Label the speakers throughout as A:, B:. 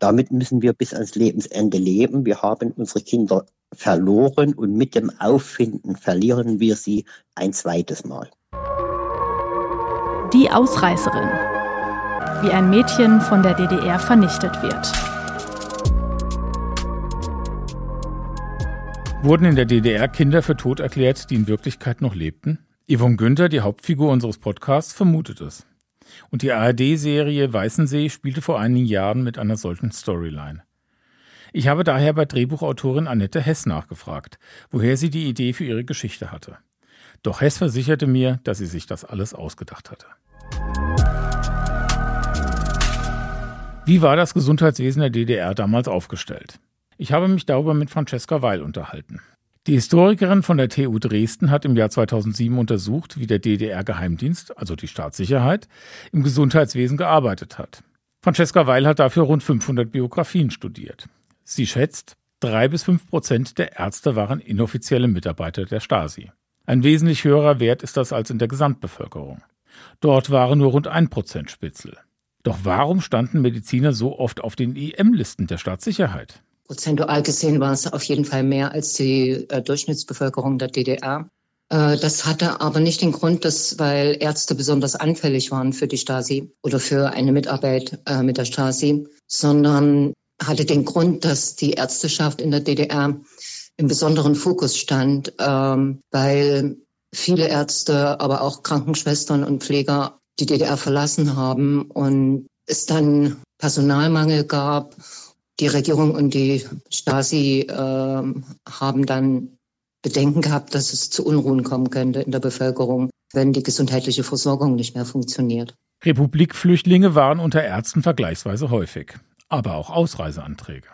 A: Damit müssen wir bis ans Lebensende leben. Wir haben unsere Kinder verloren und mit dem Auffinden verlieren wir sie ein zweites Mal.
B: Die Ausreißerin. Wie ein Mädchen von der DDR vernichtet wird.
C: Wurden in der DDR Kinder für tot erklärt, die in Wirklichkeit noch lebten? Yvonne Günther, die Hauptfigur unseres Podcasts, vermutet es. Und die ARD-Serie Weißensee spielte vor einigen Jahren mit einer solchen Storyline. Ich habe daher bei Drehbuchautorin Annette Hess nachgefragt, woher sie die Idee für ihre Geschichte hatte. Doch Hess versicherte mir, dass sie sich das alles ausgedacht hatte. Wie war das Gesundheitswesen der DDR damals aufgestellt? Ich habe mich darüber mit Francesca Weil unterhalten. Die Historikerin von der TU Dresden hat im Jahr 2007 untersucht, wie der DDR-Geheimdienst, also die Staatssicherheit, im Gesundheitswesen gearbeitet hat. Francesca Weil hat dafür rund 500 Biografien studiert. Sie schätzt, drei bis fünf Prozent der Ärzte waren inoffizielle Mitarbeiter der Stasi. Ein wesentlich höherer Wert ist das als in der Gesamtbevölkerung. Dort waren nur rund ein Prozent Spitzel. Doch warum standen Mediziner so oft auf den IM-Listen der Staatssicherheit?
D: Prozentual gesehen war es auf jeden Fall mehr als die äh, Durchschnittsbevölkerung der DDR. Äh, das hatte aber nicht den Grund, dass, weil Ärzte besonders anfällig waren für die Stasi oder für eine Mitarbeit äh, mit der Stasi, sondern hatte den Grund, dass die Ärzteschaft in der DDR im besonderen Fokus stand, ähm, weil viele Ärzte, aber auch Krankenschwestern und Pfleger die DDR verlassen haben und es dann Personalmangel gab die Regierung und die Stasi äh, haben dann Bedenken gehabt, dass es zu Unruhen kommen könnte in der Bevölkerung, wenn die gesundheitliche Versorgung nicht mehr funktioniert.
C: Republikflüchtlinge waren unter Ärzten vergleichsweise häufig, aber auch Ausreiseanträge.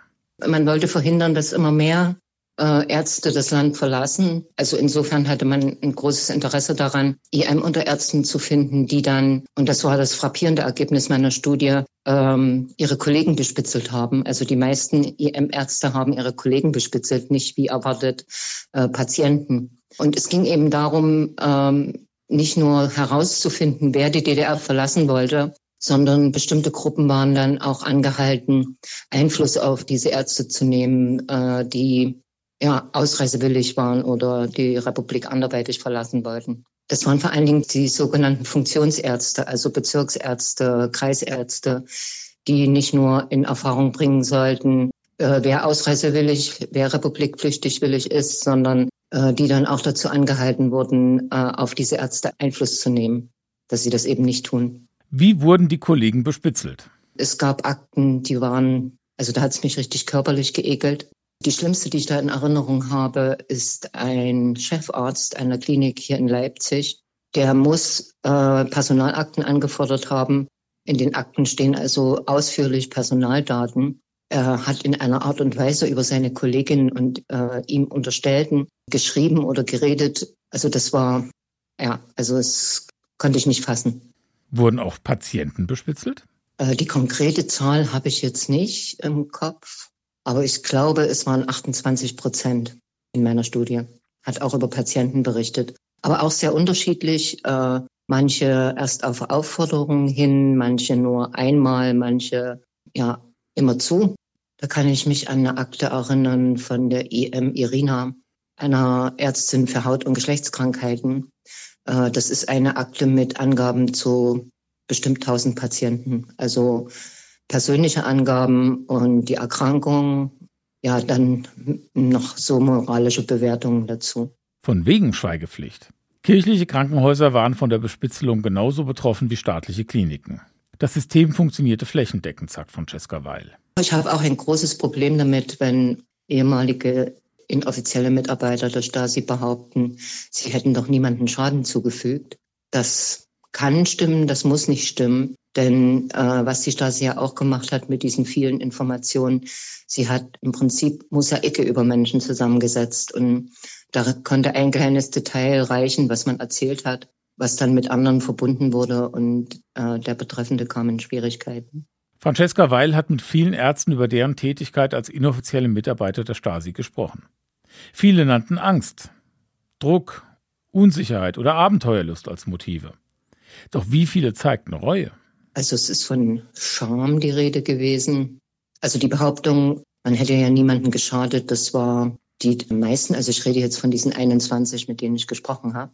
D: Man wollte verhindern, dass immer mehr äh, Ärzte das Land verlassen. Also insofern hatte man ein großes Interesse daran, IM-Unterärzten zu finden, die dann, und das war das frappierende Ergebnis meiner Studie, ähm, ihre Kollegen bespitzelt haben. Also die meisten IM-Ärzte haben ihre Kollegen bespitzelt, nicht wie erwartet äh, Patienten. Und es ging eben darum, ähm, nicht nur herauszufinden, wer die DDR verlassen wollte, sondern bestimmte Gruppen waren dann auch angehalten, Einfluss auf diese Ärzte zu nehmen, äh, die ja, ausreisewillig waren oder die Republik anderweitig verlassen wollten. Das waren vor allen Dingen die sogenannten Funktionsärzte, also Bezirksärzte, Kreisärzte, die nicht nur in Erfahrung bringen sollten, äh, wer ausreisewillig, wer republikflüchtig willig ist, sondern äh, die dann auch dazu angehalten wurden, äh, auf diese Ärzte Einfluss zu nehmen, dass sie das eben nicht tun.
C: Wie wurden die Kollegen bespitzelt?
D: Es gab Akten, die waren, also da hat es mich richtig körperlich geekelt. Die schlimmste, die ich da in Erinnerung habe, ist ein Chefarzt einer Klinik hier in Leipzig. Der muss äh, Personalakten angefordert haben. In den Akten stehen also ausführlich Personaldaten. Er hat in einer Art und Weise über seine Kolleginnen und äh, ihm Unterstellten geschrieben oder geredet. Also das war, ja, also es konnte ich nicht fassen.
C: Wurden auch Patienten bespitzelt?
D: Äh, die konkrete Zahl habe ich jetzt nicht im Kopf. Aber ich glaube, es waren 28 Prozent in meiner Studie. Hat auch über Patienten berichtet. Aber auch sehr unterschiedlich. Äh, manche erst auf Aufforderung hin, manche nur einmal, manche ja immer zu. Da kann ich mich an eine Akte erinnern von der IM Irina, einer Ärztin für Haut- und Geschlechtskrankheiten. Äh, das ist eine Akte mit Angaben zu bestimmt 1000 Patienten. Also persönliche Angaben und die Erkrankung, ja, dann noch so moralische Bewertungen dazu.
C: Von wegen Schweigepflicht. Kirchliche Krankenhäuser waren von der Bespitzelung genauso betroffen wie staatliche Kliniken. Das System funktionierte flächendeckend, sagt Francesca Weil.
D: Ich habe auch ein großes Problem damit, wenn ehemalige inoffizielle Mitarbeiter der Stasi behaupten, sie hätten doch niemanden Schaden zugefügt. Das kann stimmen, das muss nicht stimmen. Denn äh, was die Stasi ja auch gemacht hat mit diesen vielen Informationen, sie hat im Prinzip Mosaike über Menschen zusammengesetzt und da konnte ein kleines Detail reichen, was man erzählt hat, was dann mit anderen verbunden wurde und äh, der Betreffende kam in Schwierigkeiten.
C: Francesca Weil hat mit vielen Ärzten über deren Tätigkeit als inoffizielle Mitarbeiter der Stasi gesprochen. Viele nannten Angst, Druck, Unsicherheit oder Abenteuerlust als Motive. Doch wie viele zeigten Reue?
D: Also es ist von Scham die Rede gewesen. Also die Behauptung, man hätte ja niemanden geschadet, das war die meisten, also ich rede jetzt von diesen 21, mit denen ich gesprochen habe.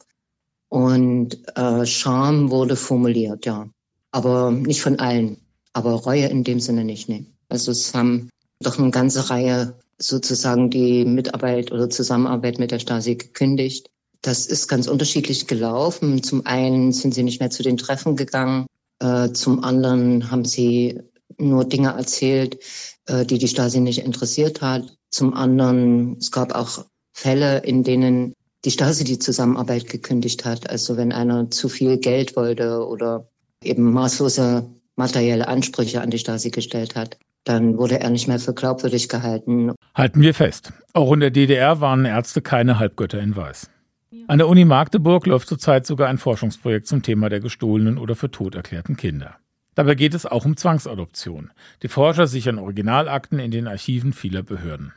D: Und äh, Scham wurde formuliert, ja. Aber nicht von allen. Aber Reue in dem Sinne nicht, nee. Also es haben doch eine ganze Reihe sozusagen die Mitarbeit oder Zusammenarbeit mit der Stasi gekündigt. Das ist ganz unterschiedlich gelaufen. Zum einen sind sie nicht mehr zu den Treffen gegangen. Äh, zum anderen haben sie nur Dinge erzählt, äh, die die Stasi nicht interessiert hat. Zum anderen, es gab auch Fälle, in denen die Stasi die Zusammenarbeit gekündigt hat. Also wenn einer zu viel Geld wollte oder eben maßlose materielle Ansprüche an die Stasi gestellt hat, dann wurde er nicht mehr für glaubwürdig gehalten.
C: Halten wir fest. Auch in der DDR waren Ärzte keine Halbgötter in Weiß. An der Uni Magdeburg läuft zurzeit sogar ein Forschungsprojekt zum Thema der gestohlenen oder für tot erklärten Kinder. Dabei geht es auch um Zwangsadoption. Die Forscher sichern Originalakten in den Archiven vieler Behörden.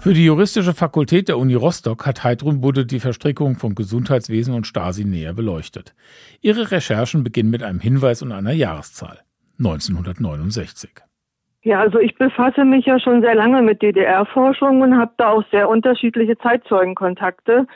C: Für die juristische Fakultät der Uni Rostock hat Heidrun Budde die Verstrickung von Gesundheitswesen und Stasi näher beleuchtet. Ihre Recherchen beginnen mit einem Hinweis und einer Jahreszahl. 1969.
E: Ja, also ich befasse mich ja schon sehr lange mit DDR-Forschung und habe da auch sehr unterschiedliche Zeitzeugenkontakte.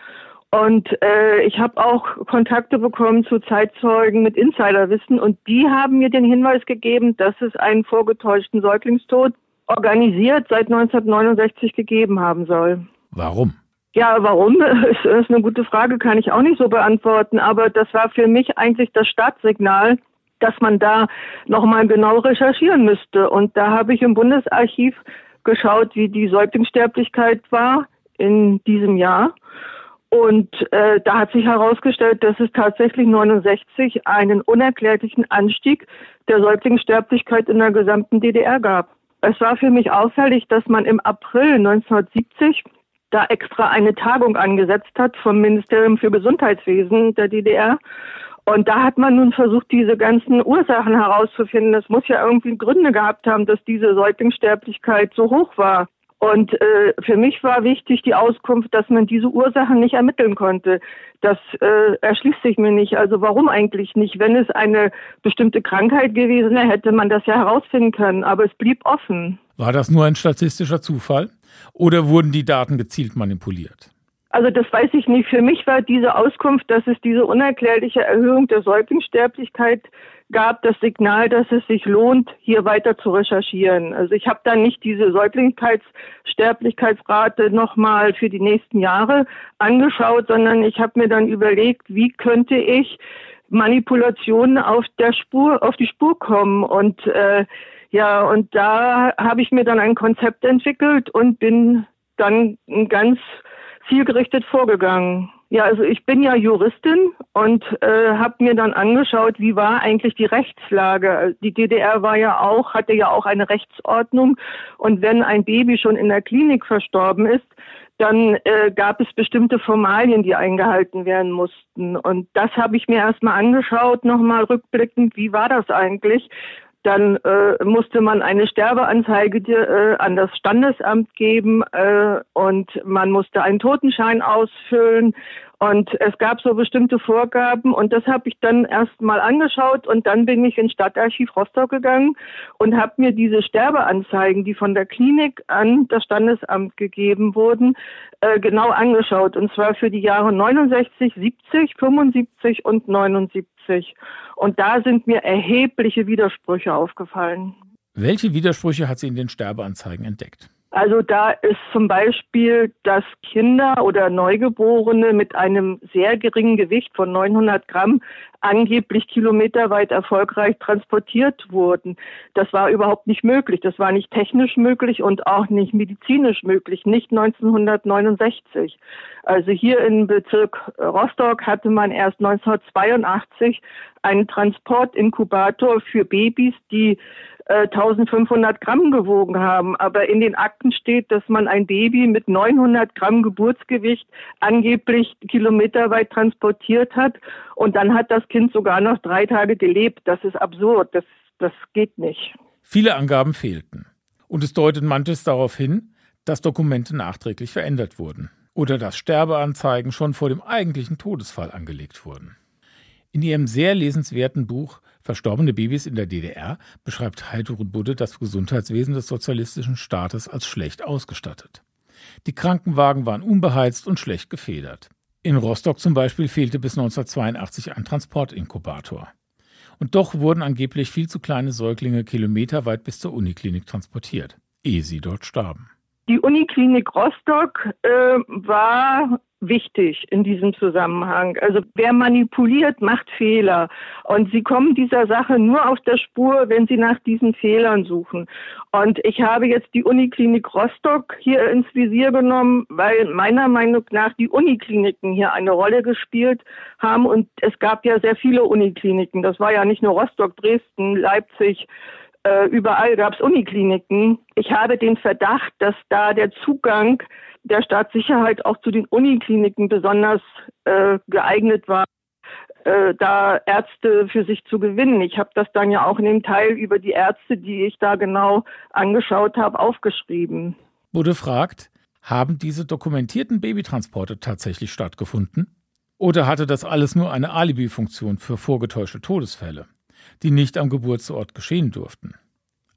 E: Und äh, ich habe auch Kontakte bekommen zu Zeitzeugen mit Insiderwissen und die haben mir den Hinweis gegeben, dass es einen vorgetäuschten Säuglingstod organisiert seit 1969 gegeben haben soll.
C: Warum?
E: Ja, warum? Das ist eine gute Frage, kann ich auch nicht so beantworten. Aber das war für mich eigentlich das Startsignal, dass man da nochmal genau recherchieren müsste. Und da habe ich im Bundesarchiv geschaut, wie die Säuglingssterblichkeit war in diesem Jahr. Und äh, da hat sich herausgestellt, dass es tatsächlich 69 einen unerklärlichen Anstieg der Säuglingssterblichkeit in der gesamten DDR gab. Es war für mich auffällig, dass man im April 1970 da extra eine Tagung angesetzt hat vom Ministerium für Gesundheitswesen der DDR. Und da hat man nun versucht, diese ganzen Ursachen herauszufinden. Es muss ja irgendwie Gründe gehabt haben, dass diese Säuglingssterblichkeit so hoch war. Und äh, für mich war wichtig die Auskunft, dass man diese Ursachen nicht ermitteln konnte. Das äh, erschließt sich mir nicht. Also warum eigentlich nicht? Wenn es eine bestimmte Krankheit gewesen wäre, hätte man das ja herausfinden können. Aber es blieb offen.
C: War das nur ein statistischer Zufall? Oder wurden die Daten gezielt manipuliert?
E: Also das weiß ich nicht. Für mich war diese Auskunft, dass es diese unerklärliche Erhöhung der Säuglingssterblichkeit gab, das Signal, dass es sich lohnt, hier weiter zu recherchieren. Also ich habe dann nicht diese Säuglingssterblichkeitsrate nochmal für die nächsten Jahre angeschaut, sondern ich habe mir dann überlegt, wie könnte ich Manipulationen auf der Spur, auf die Spur kommen und äh, ja, und da habe ich mir dann ein Konzept entwickelt und bin dann ganz zielgerichtet vorgegangen. Ja, also ich bin ja Juristin und äh, habe mir dann angeschaut, wie war eigentlich die Rechtslage. Die DDR war ja auch, hatte ja auch eine Rechtsordnung und wenn ein Baby schon in der Klinik verstorben ist, dann äh, gab es bestimmte Formalien, die eingehalten werden mussten. Und das habe ich mir erstmal angeschaut, nochmal rückblickend, wie war das eigentlich? Dann äh, musste man eine Sterbeanzeige äh, an das Standesamt geben äh, und man musste einen Totenschein ausfüllen. Und es gab so bestimmte Vorgaben und das habe ich dann erst mal angeschaut und dann bin ich ins Stadtarchiv Rostock gegangen und habe mir diese Sterbeanzeigen, die von der Klinik an das Standesamt gegeben wurden, äh, genau angeschaut. Und zwar für die Jahre 69, 70, 75 und 79. Und da sind mir erhebliche Widersprüche aufgefallen.
C: Welche Widersprüche hat sie in den Sterbeanzeigen entdeckt?
E: Also da ist zum Beispiel, dass Kinder oder Neugeborene mit einem sehr geringen Gewicht von 900 Gramm angeblich kilometerweit erfolgreich transportiert wurden. Das war überhaupt nicht möglich. Das war nicht technisch möglich und auch nicht medizinisch möglich. Nicht 1969. Also hier im Bezirk Rostock hatte man erst 1982 einen Transportinkubator für Babys, die 1500 äh, Gramm gewogen haben. Aber in den Akten steht, dass man ein Baby mit 900 Gramm Geburtsgewicht angeblich kilometerweit transportiert hat. Und dann hat das Kind sogar noch drei Tage gelebt. Das ist absurd. Das, das geht nicht.
C: Viele Angaben fehlten. Und es deutet manches darauf hin, dass Dokumente nachträglich verändert wurden oder dass Sterbeanzeigen schon vor dem eigentlichen Todesfall angelegt wurden. In ihrem sehr lesenswerten Buch Verstorbene Babys in der DDR beschreibt Heidrun Budde das Gesundheitswesen des sozialistischen Staates als schlecht ausgestattet. Die Krankenwagen waren unbeheizt und schlecht gefedert. In Rostock zum Beispiel fehlte bis 1982 ein Transportinkubator. Und doch wurden angeblich viel zu kleine Säuglinge kilometerweit bis zur Uniklinik transportiert, ehe sie dort starben.
E: Die Uniklinik Rostock äh, war wichtig in diesem Zusammenhang. Also wer manipuliert, macht Fehler. Und sie kommen dieser Sache nur auf der Spur, wenn sie nach diesen Fehlern suchen. Und ich habe jetzt die Uniklinik Rostock hier ins Visier genommen, weil meiner Meinung nach die Unikliniken hier eine Rolle gespielt haben. Und es gab ja sehr viele Unikliniken. Das war ja nicht nur Rostock, Dresden, Leipzig, äh, überall gab es Unikliniken. Ich habe den Verdacht, dass da der Zugang der Staatssicherheit auch zu den Unikliniken besonders äh, geeignet war, äh, da Ärzte für sich zu gewinnen. Ich habe das dann ja auch in dem Teil über die Ärzte, die ich da genau angeschaut habe, aufgeschrieben.
C: Bude fragt, haben diese dokumentierten Babytransporte tatsächlich stattgefunden? Oder hatte das alles nur eine Alibi-Funktion für vorgetäuschte Todesfälle, die nicht am Geburtsort geschehen durften?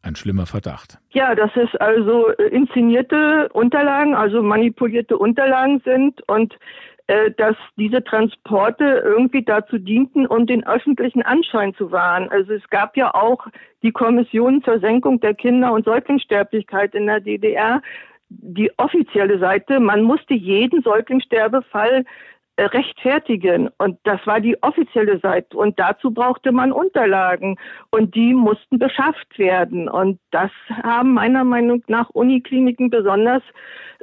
C: Ein schlimmer Verdacht.
E: Ja, dass es also äh, inszenierte Unterlagen, also manipulierte Unterlagen sind und äh, dass diese Transporte irgendwie dazu dienten, um den öffentlichen Anschein zu wahren. Also es gab ja auch die Kommission zur Senkung der Kinder- und Säuglingssterblichkeit in der DDR, die offizielle Seite. Man musste jeden Säuglingssterbefall rechtfertigen. Und das war die offizielle Seite. Und dazu brauchte man Unterlagen. Und die mussten beschafft werden. Und das haben meiner Meinung nach Unikliniken besonders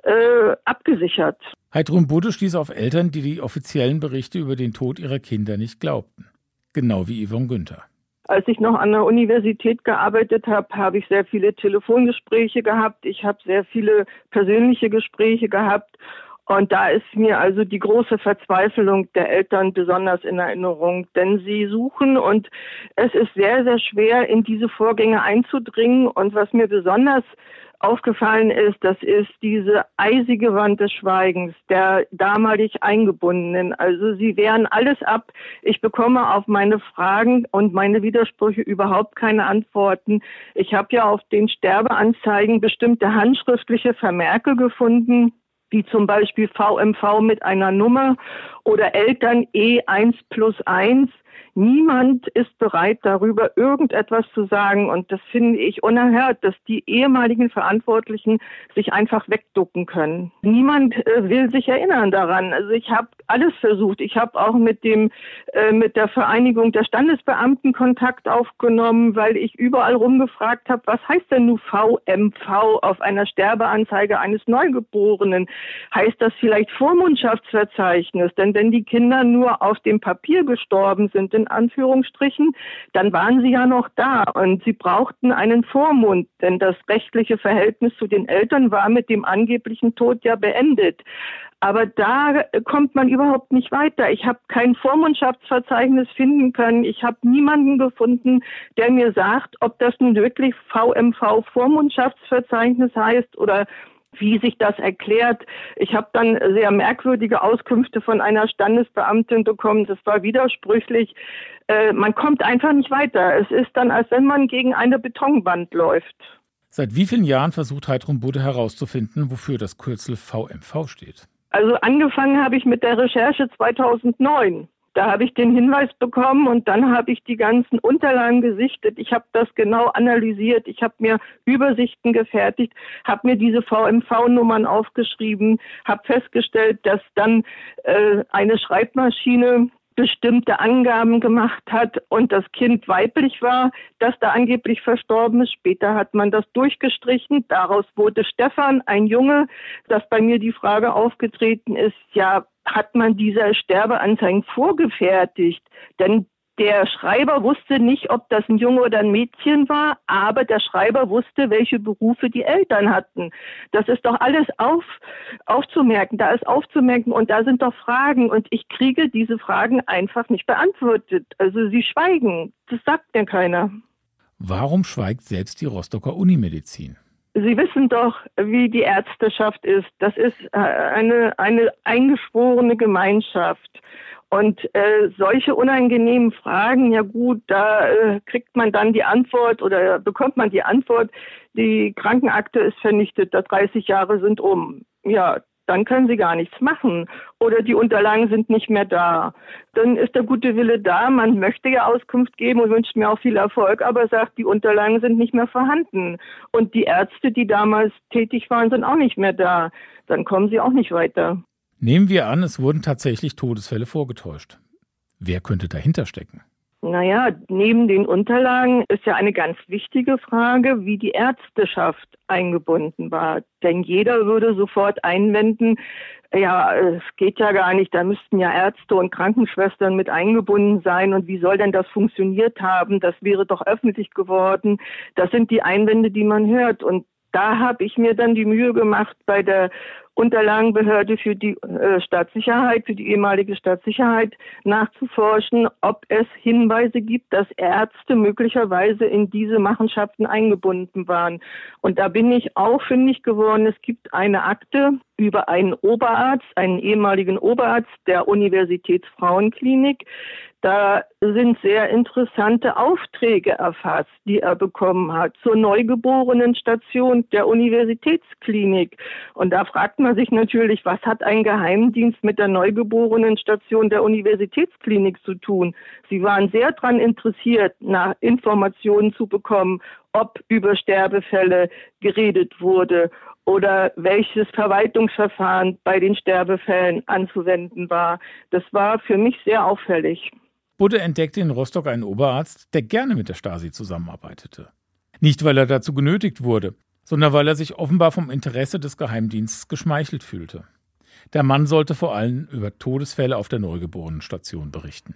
E: äh, abgesichert.
C: Heidrun Budde stieß auf Eltern, die die offiziellen Berichte über den Tod ihrer Kinder nicht glaubten. Genau wie Yvonne Günther.
E: Als ich noch an der Universität gearbeitet habe, habe ich sehr viele Telefongespräche gehabt. Ich habe sehr viele persönliche Gespräche gehabt. Und da ist mir also die große Verzweiflung der Eltern besonders in Erinnerung, denn sie suchen und es ist sehr, sehr schwer, in diese Vorgänge einzudringen. Und was mir besonders aufgefallen ist, das ist diese eisige Wand des Schweigens der damalig Eingebundenen. Also sie wehren alles ab. Ich bekomme auf meine Fragen und meine Widersprüche überhaupt keine Antworten. Ich habe ja auf den Sterbeanzeigen bestimmte handschriftliche Vermerke gefunden wie zum Beispiel VMV mit einer Nummer oder Eltern E1 plus 1. Niemand ist bereit, darüber irgendetwas zu sagen. Und das finde ich unerhört, dass die ehemaligen Verantwortlichen sich einfach wegducken können. Niemand äh, will sich erinnern daran. Also ich habe alles versucht. Ich habe auch mit dem äh, mit der Vereinigung der Standesbeamten Kontakt aufgenommen, weil ich überall rumgefragt habe, was heißt denn nun VMV auf einer Sterbeanzeige eines Neugeborenen? Heißt das vielleicht Vormundschaftsverzeichnis? Denn wenn die Kinder nur auf dem Papier gestorben sind, in Anführungsstrichen, dann waren sie ja noch da und sie brauchten einen Vormund, denn das rechtliche Verhältnis zu den Eltern war mit dem angeblichen Tod ja beendet. Aber da kommt man überhaupt nicht weiter. Ich habe kein Vormundschaftsverzeichnis finden können. Ich habe niemanden gefunden, der mir sagt, ob das nun wirklich VMV Vormundschaftsverzeichnis heißt oder wie sich das erklärt. Ich habe dann sehr merkwürdige Auskünfte von einer Standesbeamtin bekommen. Das war widersprüchlich. Äh, man kommt einfach nicht weiter. Es ist dann, als wenn man gegen eine Betonwand läuft.
C: Seit wie vielen Jahren versucht Heidrun Budde herauszufinden, wofür das Kürzel VMV steht?
E: Also angefangen habe ich mit der Recherche 2009. Da habe ich den Hinweis bekommen und dann habe ich die ganzen Unterlagen gesichtet. Ich habe das genau analysiert. Ich habe mir Übersichten gefertigt, habe mir diese VMV-Nummern aufgeschrieben, habe festgestellt, dass dann äh, eine Schreibmaschine bestimmte Angaben gemacht hat und das Kind weiblich war, das da angeblich verstorben ist. Später hat man das durchgestrichen. Daraus wurde Stefan, ein Junge, dass bei mir die Frage aufgetreten ist, ja, hat man diese Sterbeanzeigen vorgefertigt? Denn der Schreiber wusste nicht, ob das ein Junge oder ein Mädchen war, aber der Schreiber wusste, welche Berufe die Eltern hatten. Das ist doch alles auf, aufzumerken, da ist aufzumerken und da sind doch Fragen und ich kriege diese Fragen einfach nicht beantwortet. Also sie schweigen, das sagt mir keiner.
C: Warum schweigt selbst die Rostocker Unimedizin?
E: Sie wissen doch, wie die Ärzteschaft ist. Das ist äh, eine, eine eingeschworene Gemeinschaft. Und äh, solche unangenehmen Fragen, ja gut, da äh, kriegt man dann die Antwort oder bekommt man die Antwort, die Krankenakte ist vernichtet, da 30 Jahre sind um. Ja, dann können sie gar nichts machen oder die Unterlagen sind nicht mehr da. Dann ist der gute Wille da, man möchte ja Auskunft geben und wünscht mir auch viel Erfolg, aber sagt, die Unterlagen sind nicht mehr vorhanden. Und die Ärzte, die damals tätig waren, sind auch nicht mehr da. Dann kommen sie auch nicht weiter.
C: Nehmen wir an, es wurden tatsächlich Todesfälle vorgetäuscht. Wer könnte dahinter stecken?
E: Naja, neben den Unterlagen ist ja eine ganz wichtige Frage, wie die Ärzteschaft eingebunden war. Denn jeder würde sofort einwenden, ja, es geht ja gar nicht, da müssten ja Ärzte und Krankenschwestern mit eingebunden sein und wie soll denn das funktioniert haben? Das wäre doch öffentlich geworden. Das sind die Einwände, die man hört. Und da habe ich mir dann die Mühe gemacht, bei der Unterlagenbehörde für die äh, Staatssicherheit, für die ehemalige Staatssicherheit nachzuforschen, ob es Hinweise gibt, dass Ärzte möglicherweise in diese Machenschaften eingebunden waren. Und da bin ich auch fündig geworden. Es gibt eine Akte über einen Oberarzt, einen ehemaligen Oberarzt der Universitätsfrauenklinik, da sind sehr interessante Aufträge erfasst, die er bekommen hat zur Neugeborenenstation der Universitätsklinik. Und da fragt man sich natürlich, was hat ein Geheimdienst mit der Neugeborenenstation der Universitätsklinik zu tun? Sie waren sehr daran interessiert, nach Informationen zu bekommen, ob über Sterbefälle geredet wurde oder welches Verwaltungsverfahren bei den Sterbefällen anzuwenden war. Das war für mich sehr auffällig.
C: Budde entdeckte in Rostock einen Oberarzt, der gerne mit der Stasi zusammenarbeitete. Nicht, weil er dazu genötigt wurde, sondern weil er sich offenbar vom Interesse des Geheimdienstes geschmeichelt fühlte. Der Mann sollte vor allem über Todesfälle auf der Neugeborenenstation berichten.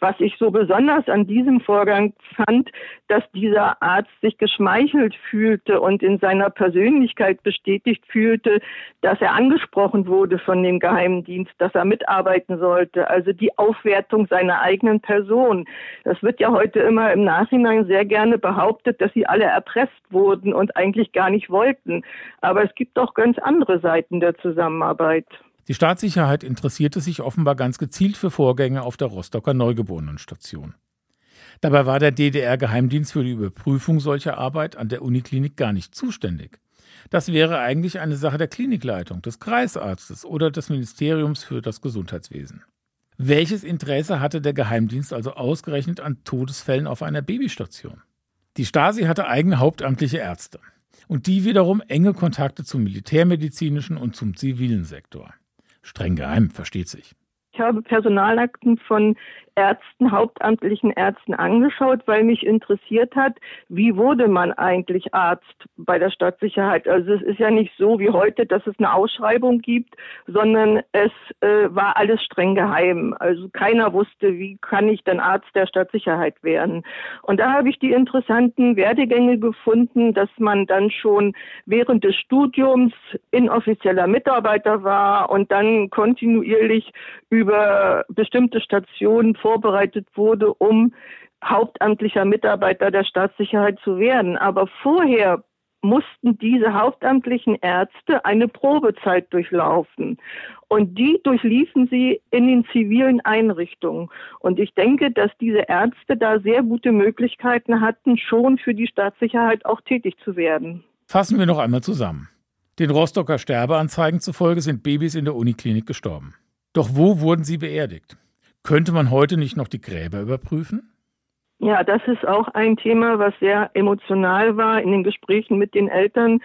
E: Was ich so besonders an diesem Vorgang fand, dass dieser Arzt sich geschmeichelt fühlte und in seiner Persönlichkeit bestätigt fühlte, dass er angesprochen wurde von dem Geheimdienst, dass er mitarbeiten sollte. Also die Aufwertung seiner eigenen Person. Das wird ja heute immer im Nachhinein sehr gerne behauptet, dass sie alle erpresst wurden und eigentlich gar nicht wollten. Aber es gibt auch ganz andere Seiten der Zusammenarbeit.
C: Die Staatssicherheit interessierte sich offenbar ganz gezielt für Vorgänge auf der Rostocker Neugeborenenstation. Dabei war der DDR-Geheimdienst für die Überprüfung solcher Arbeit an der Uniklinik gar nicht zuständig. Das wäre eigentlich eine Sache der Klinikleitung, des Kreisarztes oder des Ministeriums für das Gesundheitswesen. Welches Interesse hatte der Geheimdienst also ausgerechnet an Todesfällen auf einer Babystation? Die Stasi hatte eigene hauptamtliche Ärzte und die wiederum enge Kontakte zum militärmedizinischen und zum zivilen Sektor. Streng geheim, versteht sich.
E: Ich habe Personalakten von Ärzten, hauptamtlichen Ärzten angeschaut, weil mich interessiert hat, wie wurde man eigentlich Arzt bei der Stadtsicherheit. Also es ist ja nicht so wie heute, dass es eine Ausschreibung gibt, sondern es äh, war alles streng geheim. Also keiner wusste, wie kann ich denn Arzt der Stadtsicherheit werden. Und da habe ich die interessanten Werdegänge gefunden, dass man dann schon während des Studiums inoffizieller Mitarbeiter war und dann kontinuierlich über bestimmte Stationen vorbereitet wurde, um hauptamtlicher Mitarbeiter der Staatssicherheit zu werden. Aber vorher mussten diese hauptamtlichen Ärzte eine Probezeit durchlaufen. Und die durchliefen sie in den zivilen Einrichtungen. Und ich denke, dass diese Ärzte da sehr gute Möglichkeiten hatten, schon für die Staatssicherheit auch tätig zu werden.
C: Fassen wir noch einmal zusammen. Den Rostocker Sterbeanzeigen zufolge sind Babys in der Uniklinik gestorben. Doch wo wurden sie beerdigt? Könnte man heute nicht noch die Gräber überprüfen?
E: Ja, das ist auch ein Thema, was sehr emotional war in den Gesprächen mit den Eltern.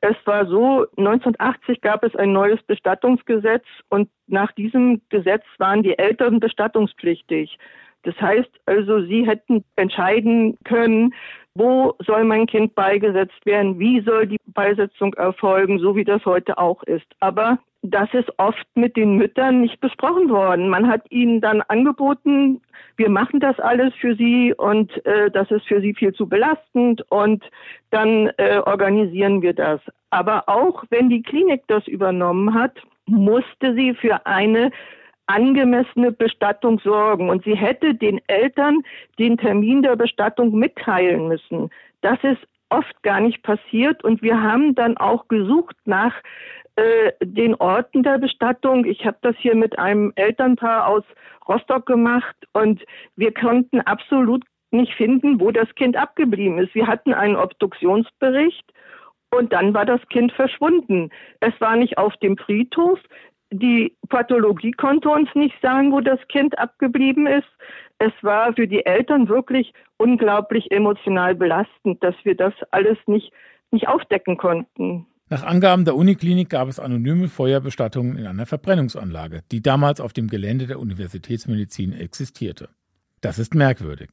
E: Es war so, 1980 gab es ein neues Bestattungsgesetz und nach diesem Gesetz waren die Eltern bestattungspflichtig. Das heißt also, sie hätten entscheiden können, wo soll mein Kind beigesetzt werden, wie soll die Beisetzung erfolgen, so wie das heute auch ist. Aber das ist oft mit den Müttern nicht besprochen worden. Man hat ihnen dann angeboten, wir machen das alles für sie und äh, das ist für sie viel zu belastend und dann äh, organisieren wir das. Aber auch wenn die Klinik das übernommen hat, musste sie für eine angemessene Bestattung sorgen und sie hätte den Eltern den Termin der Bestattung mitteilen müssen. Das ist oft gar nicht passiert. Und wir haben dann auch gesucht nach äh, den Orten der Bestattung. Ich habe das hier mit einem Elternpaar aus Rostock gemacht und wir konnten absolut nicht finden, wo das Kind abgeblieben ist. Wir hatten einen Obduktionsbericht und dann war das Kind verschwunden. Es war nicht auf dem Friedhof. Die Pathologie konnte uns nicht sagen, wo das Kind abgeblieben ist. Es war für die Eltern wirklich unglaublich emotional belastend, dass wir das alles nicht, nicht aufdecken konnten.
C: Nach Angaben der Uniklinik gab es anonyme Feuerbestattungen in einer Verbrennungsanlage, die damals auf dem Gelände der Universitätsmedizin existierte. Das ist merkwürdig.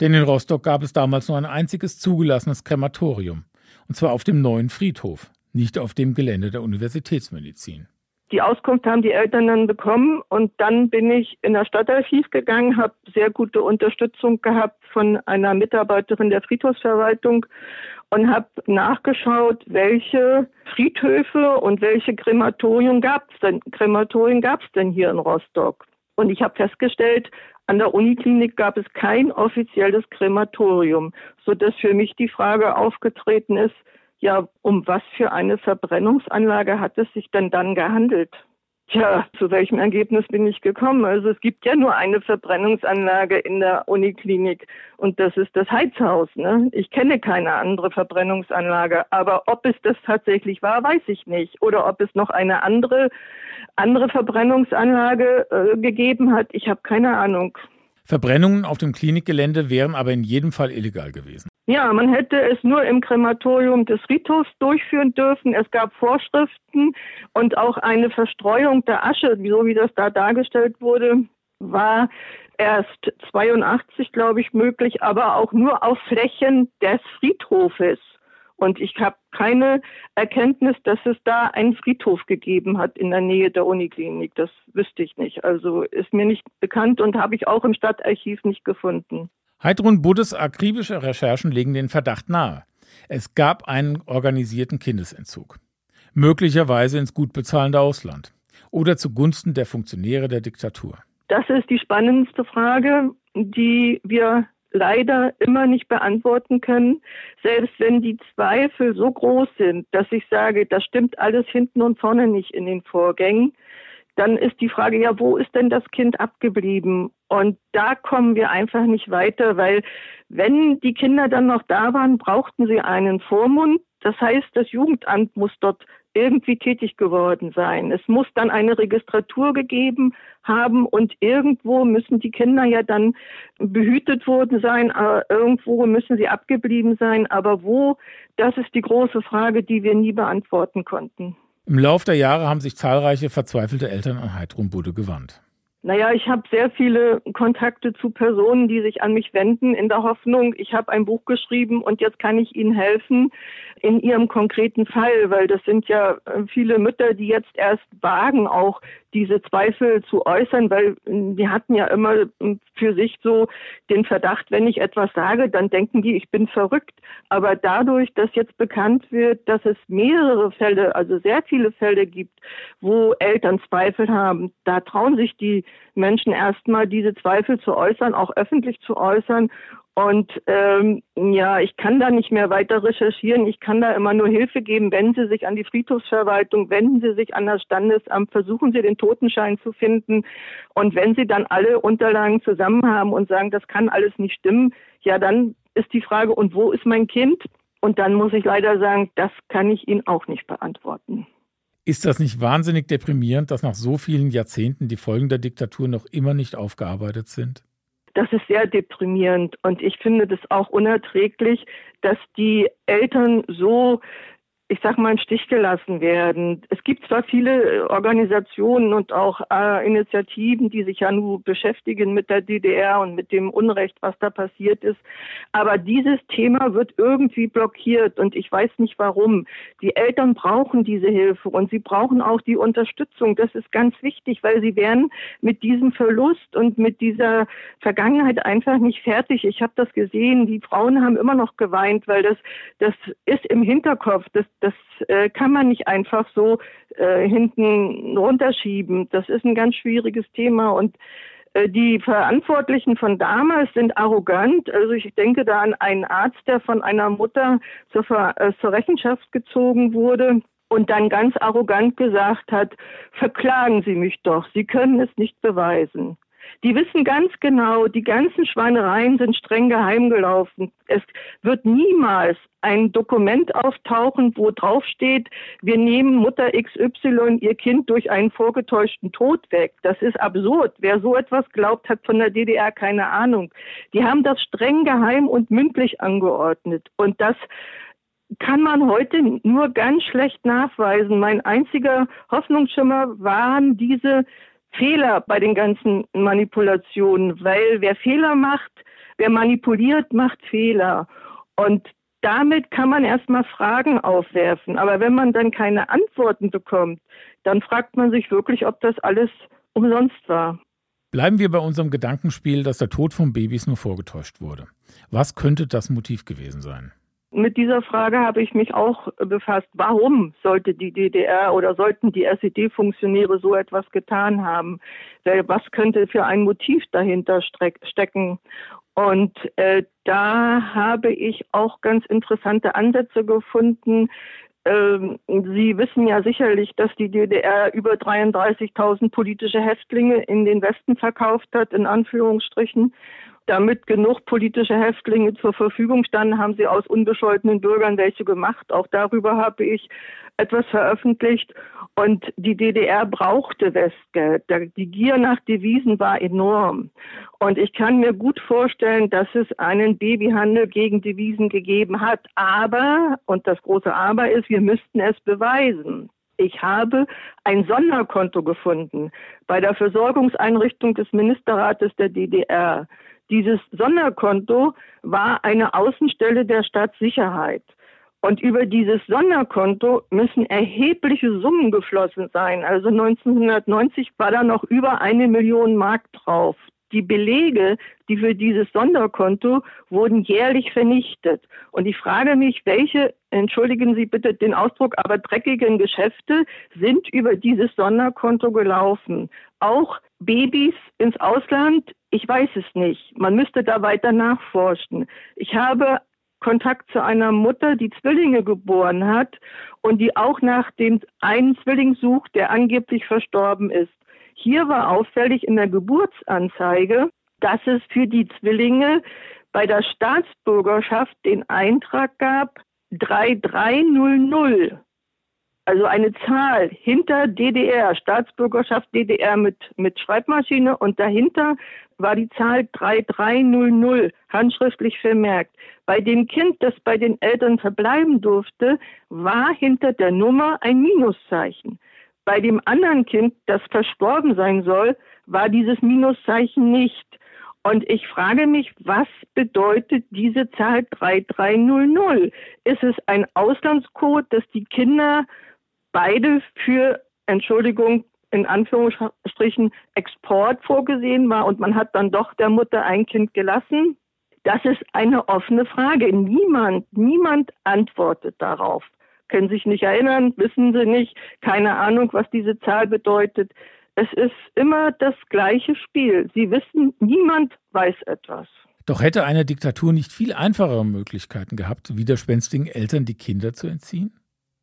C: Denn in Rostock gab es damals nur ein einziges zugelassenes Krematorium, und zwar auf dem neuen Friedhof, nicht auf dem Gelände der Universitätsmedizin.
E: Die Auskunft haben die Eltern dann bekommen und dann bin ich in das Stadtarchiv gegangen, habe sehr gute Unterstützung gehabt von einer Mitarbeiterin der Friedhofsverwaltung und habe nachgeschaut, welche Friedhöfe und welche Krematorien gab es denn, Krematorien gab es denn hier in Rostock. Und ich habe festgestellt, an der Uniklinik gab es kein offizielles Krematorium, sodass für mich die Frage aufgetreten ist, ja, um was für eine Verbrennungsanlage hat es sich denn dann gehandelt? Tja, zu welchem Ergebnis bin ich gekommen? Also es gibt ja nur eine Verbrennungsanlage in der Uniklinik und das ist das Heizhaus. Ne? Ich kenne keine andere Verbrennungsanlage, aber ob es das tatsächlich war, weiß ich nicht. Oder ob es noch eine andere andere Verbrennungsanlage äh, gegeben hat, ich habe keine Ahnung.
C: Verbrennungen auf dem Klinikgelände wären aber in jedem Fall illegal gewesen.
E: Ja, man hätte es nur im Krematorium des Friedhofs durchführen dürfen. Es gab Vorschriften und auch eine Verstreuung der Asche, so wie das da dargestellt wurde, war erst 82, glaube ich, möglich, aber auch nur auf Flächen des Friedhofes. Und ich habe keine Erkenntnis, dass es da einen Friedhof gegeben hat in der Nähe der Uniklinik. Das wüsste ich nicht. Also ist mir nicht bekannt und habe ich auch im Stadtarchiv nicht gefunden.
C: Heidrun Buddes akribische Recherchen legen den Verdacht nahe. Es gab einen organisierten Kindesentzug. Möglicherweise ins gut bezahlende Ausland oder zugunsten der Funktionäre der Diktatur.
E: Das ist die spannendste Frage, die wir leider immer nicht beantworten können, selbst wenn die Zweifel so groß sind, dass ich sage, das stimmt alles hinten und vorne nicht in den Vorgängen, dann ist die Frage, ja, wo ist denn das Kind abgeblieben? Und da kommen wir einfach nicht weiter, weil wenn die Kinder dann noch da waren, brauchten sie einen Vormund. Das heißt, das Jugendamt muss dort irgendwie tätig geworden sein. Es muss dann eine Registratur gegeben haben und irgendwo müssen die Kinder ja dann behütet worden sein, äh, irgendwo müssen sie abgeblieben sein. Aber wo, das ist die große Frage, die wir nie beantworten konnten.
C: Im Lauf der Jahre haben sich zahlreiche verzweifelte Eltern an Heidrun Budde gewandt.
E: Naja, ich habe sehr viele Kontakte zu Personen, die sich an mich wenden, in der Hoffnung, ich habe ein Buch geschrieben und jetzt kann ich ihnen helfen in ihrem konkreten Fall, weil das sind ja äh, viele Mütter, die jetzt erst wagen, auch diese Zweifel zu äußern, weil die äh, hatten ja immer äh, für sich so den Verdacht, wenn ich etwas sage, dann denken die, ich bin verrückt. Aber dadurch, dass jetzt bekannt wird, dass es mehrere Fälle, also sehr viele Fälle gibt, wo Eltern Zweifel haben, da trauen sich die Menschen erstmal diese Zweifel zu äußern, auch öffentlich zu äußern. Und ähm, ja, ich kann da nicht mehr weiter recherchieren. Ich kann da immer nur Hilfe geben. Wenden Sie sich an die Friedhofsverwaltung, wenden Sie sich an das Standesamt, versuchen Sie den Totenschein zu finden. Und wenn Sie dann alle Unterlagen zusammen haben und sagen, das kann alles nicht stimmen, ja, dann ist die Frage, und wo ist mein Kind? Und dann muss ich leider sagen, das kann ich Ihnen auch nicht beantworten.
C: Ist das nicht wahnsinnig deprimierend, dass nach so vielen Jahrzehnten die Folgen der Diktatur noch immer nicht aufgearbeitet sind?
E: Das ist sehr deprimierend. Und ich finde das auch unerträglich, dass die Eltern so ich sag mal, im Stich gelassen werden. Es gibt zwar viele Organisationen und auch äh, Initiativen, die sich ja nur beschäftigen mit der DDR und mit dem Unrecht, was da passiert ist, aber dieses Thema wird irgendwie blockiert und ich weiß nicht warum. Die Eltern brauchen diese Hilfe und sie brauchen auch die Unterstützung. Das ist ganz wichtig, weil sie werden mit diesem Verlust und mit dieser Vergangenheit einfach nicht fertig. Ich habe das gesehen, die Frauen haben immer noch geweint, weil das das ist im Hinterkopf. Das das äh, kann man nicht einfach so äh, hinten runterschieben. Das ist ein ganz schwieriges Thema und äh, die Verantwortlichen von damals sind arrogant. Also ich denke da an einen Arzt, der von einer Mutter zur, Ver äh, zur Rechenschaft gezogen wurde und dann ganz arrogant gesagt hat, verklagen Sie mich doch, Sie können es nicht beweisen. Die wissen ganz genau, die ganzen Schweinereien sind streng geheim gelaufen. Es wird niemals ein Dokument auftauchen, wo drauf steht, wir nehmen Mutter XY ihr Kind durch einen vorgetäuschten Tod weg. Das ist absurd. Wer so etwas glaubt, hat von der DDR keine Ahnung. Die haben das streng geheim und mündlich angeordnet. Und das kann man heute nur ganz schlecht nachweisen. Mein einziger Hoffnungsschimmer waren diese Fehler bei den ganzen Manipulationen, weil wer Fehler macht, wer manipuliert, macht Fehler. Und damit kann man erstmal Fragen aufwerfen. Aber wenn man dann keine Antworten bekommt, dann fragt man sich wirklich, ob das alles umsonst war.
C: Bleiben wir bei unserem Gedankenspiel, dass der Tod von Babys nur vorgetäuscht wurde. Was könnte das Motiv gewesen sein?
E: Mit dieser Frage habe ich mich auch befasst. Warum sollte die DDR oder sollten die SED-Funktionäre so etwas getan haben? Was könnte für ein Motiv dahinter stecken? Und äh, da habe ich auch ganz interessante Ansätze gefunden. Ähm, Sie wissen ja sicherlich, dass die DDR über 33.000 politische Häftlinge in den Westen verkauft hat, in Anführungsstrichen damit genug politische Häftlinge zur Verfügung standen, haben sie aus unbescholtenen Bürgern welche gemacht. Auch darüber habe ich etwas veröffentlicht. Und die DDR brauchte Westgeld. Die Gier nach Devisen war enorm. Und ich kann mir gut vorstellen, dass es einen Babyhandel gegen Devisen gegeben hat. Aber, und das große Aber ist, wir müssten es beweisen. Ich habe ein Sonderkonto gefunden bei der Versorgungseinrichtung des Ministerrates der DDR. Dieses Sonderkonto war eine Außenstelle der Staatssicherheit. Und über dieses Sonderkonto müssen erhebliche Summen geflossen sein. Also 1990 war da noch über eine Million Mark drauf. Die Belege, die für dieses Sonderkonto wurden jährlich vernichtet. Und ich frage mich, welche, entschuldigen Sie bitte den Ausdruck, aber dreckigen Geschäfte sind über dieses Sonderkonto gelaufen. Auch Babys ins Ausland ich weiß es nicht. Man müsste da weiter nachforschen. Ich habe Kontakt zu einer Mutter, die Zwillinge geboren hat und die auch nach dem einen Zwilling sucht, der angeblich verstorben ist. Hier war auffällig in der Geburtsanzeige, dass es für die Zwillinge bei der Staatsbürgerschaft den Eintrag gab 3300 also eine Zahl hinter DDR, Staatsbürgerschaft DDR mit, mit Schreibmaschine und dahinter war die Zahl 3300 handschriftlich vermerkt. Bei dem Kind, das bei den Eltern verbleiben durfte, war hinter der Nummer ein Minuszeichen. Bei dem anderen Kind, das verstorben sein soll, war dieses Minuszeichen nicht. Und ich frage mich, was bedeutet diese Zahl 3300? Ist es ein Auslandscode, dass die Kinder beide für, Entschuldigung, in Anführungsstrichen Export vorgesehen war und man hat dann doch der Mutter ein Kind gelassen? Das ist eine offene Frage. Niemand, niemand antwortet darauf. Können sich nicht erinnern, wissen sie nicht, keine Ahnung, was diese Zahl bedeutet. Es ist immer das gleiche Spiel. Sie wissen, niemand weiß etwas.
C: Doch hätte eine Diktatur nicht viel einfachere Möglichkeiten gehabt, widerspenstigen Eltern die Kinder zu entziehen?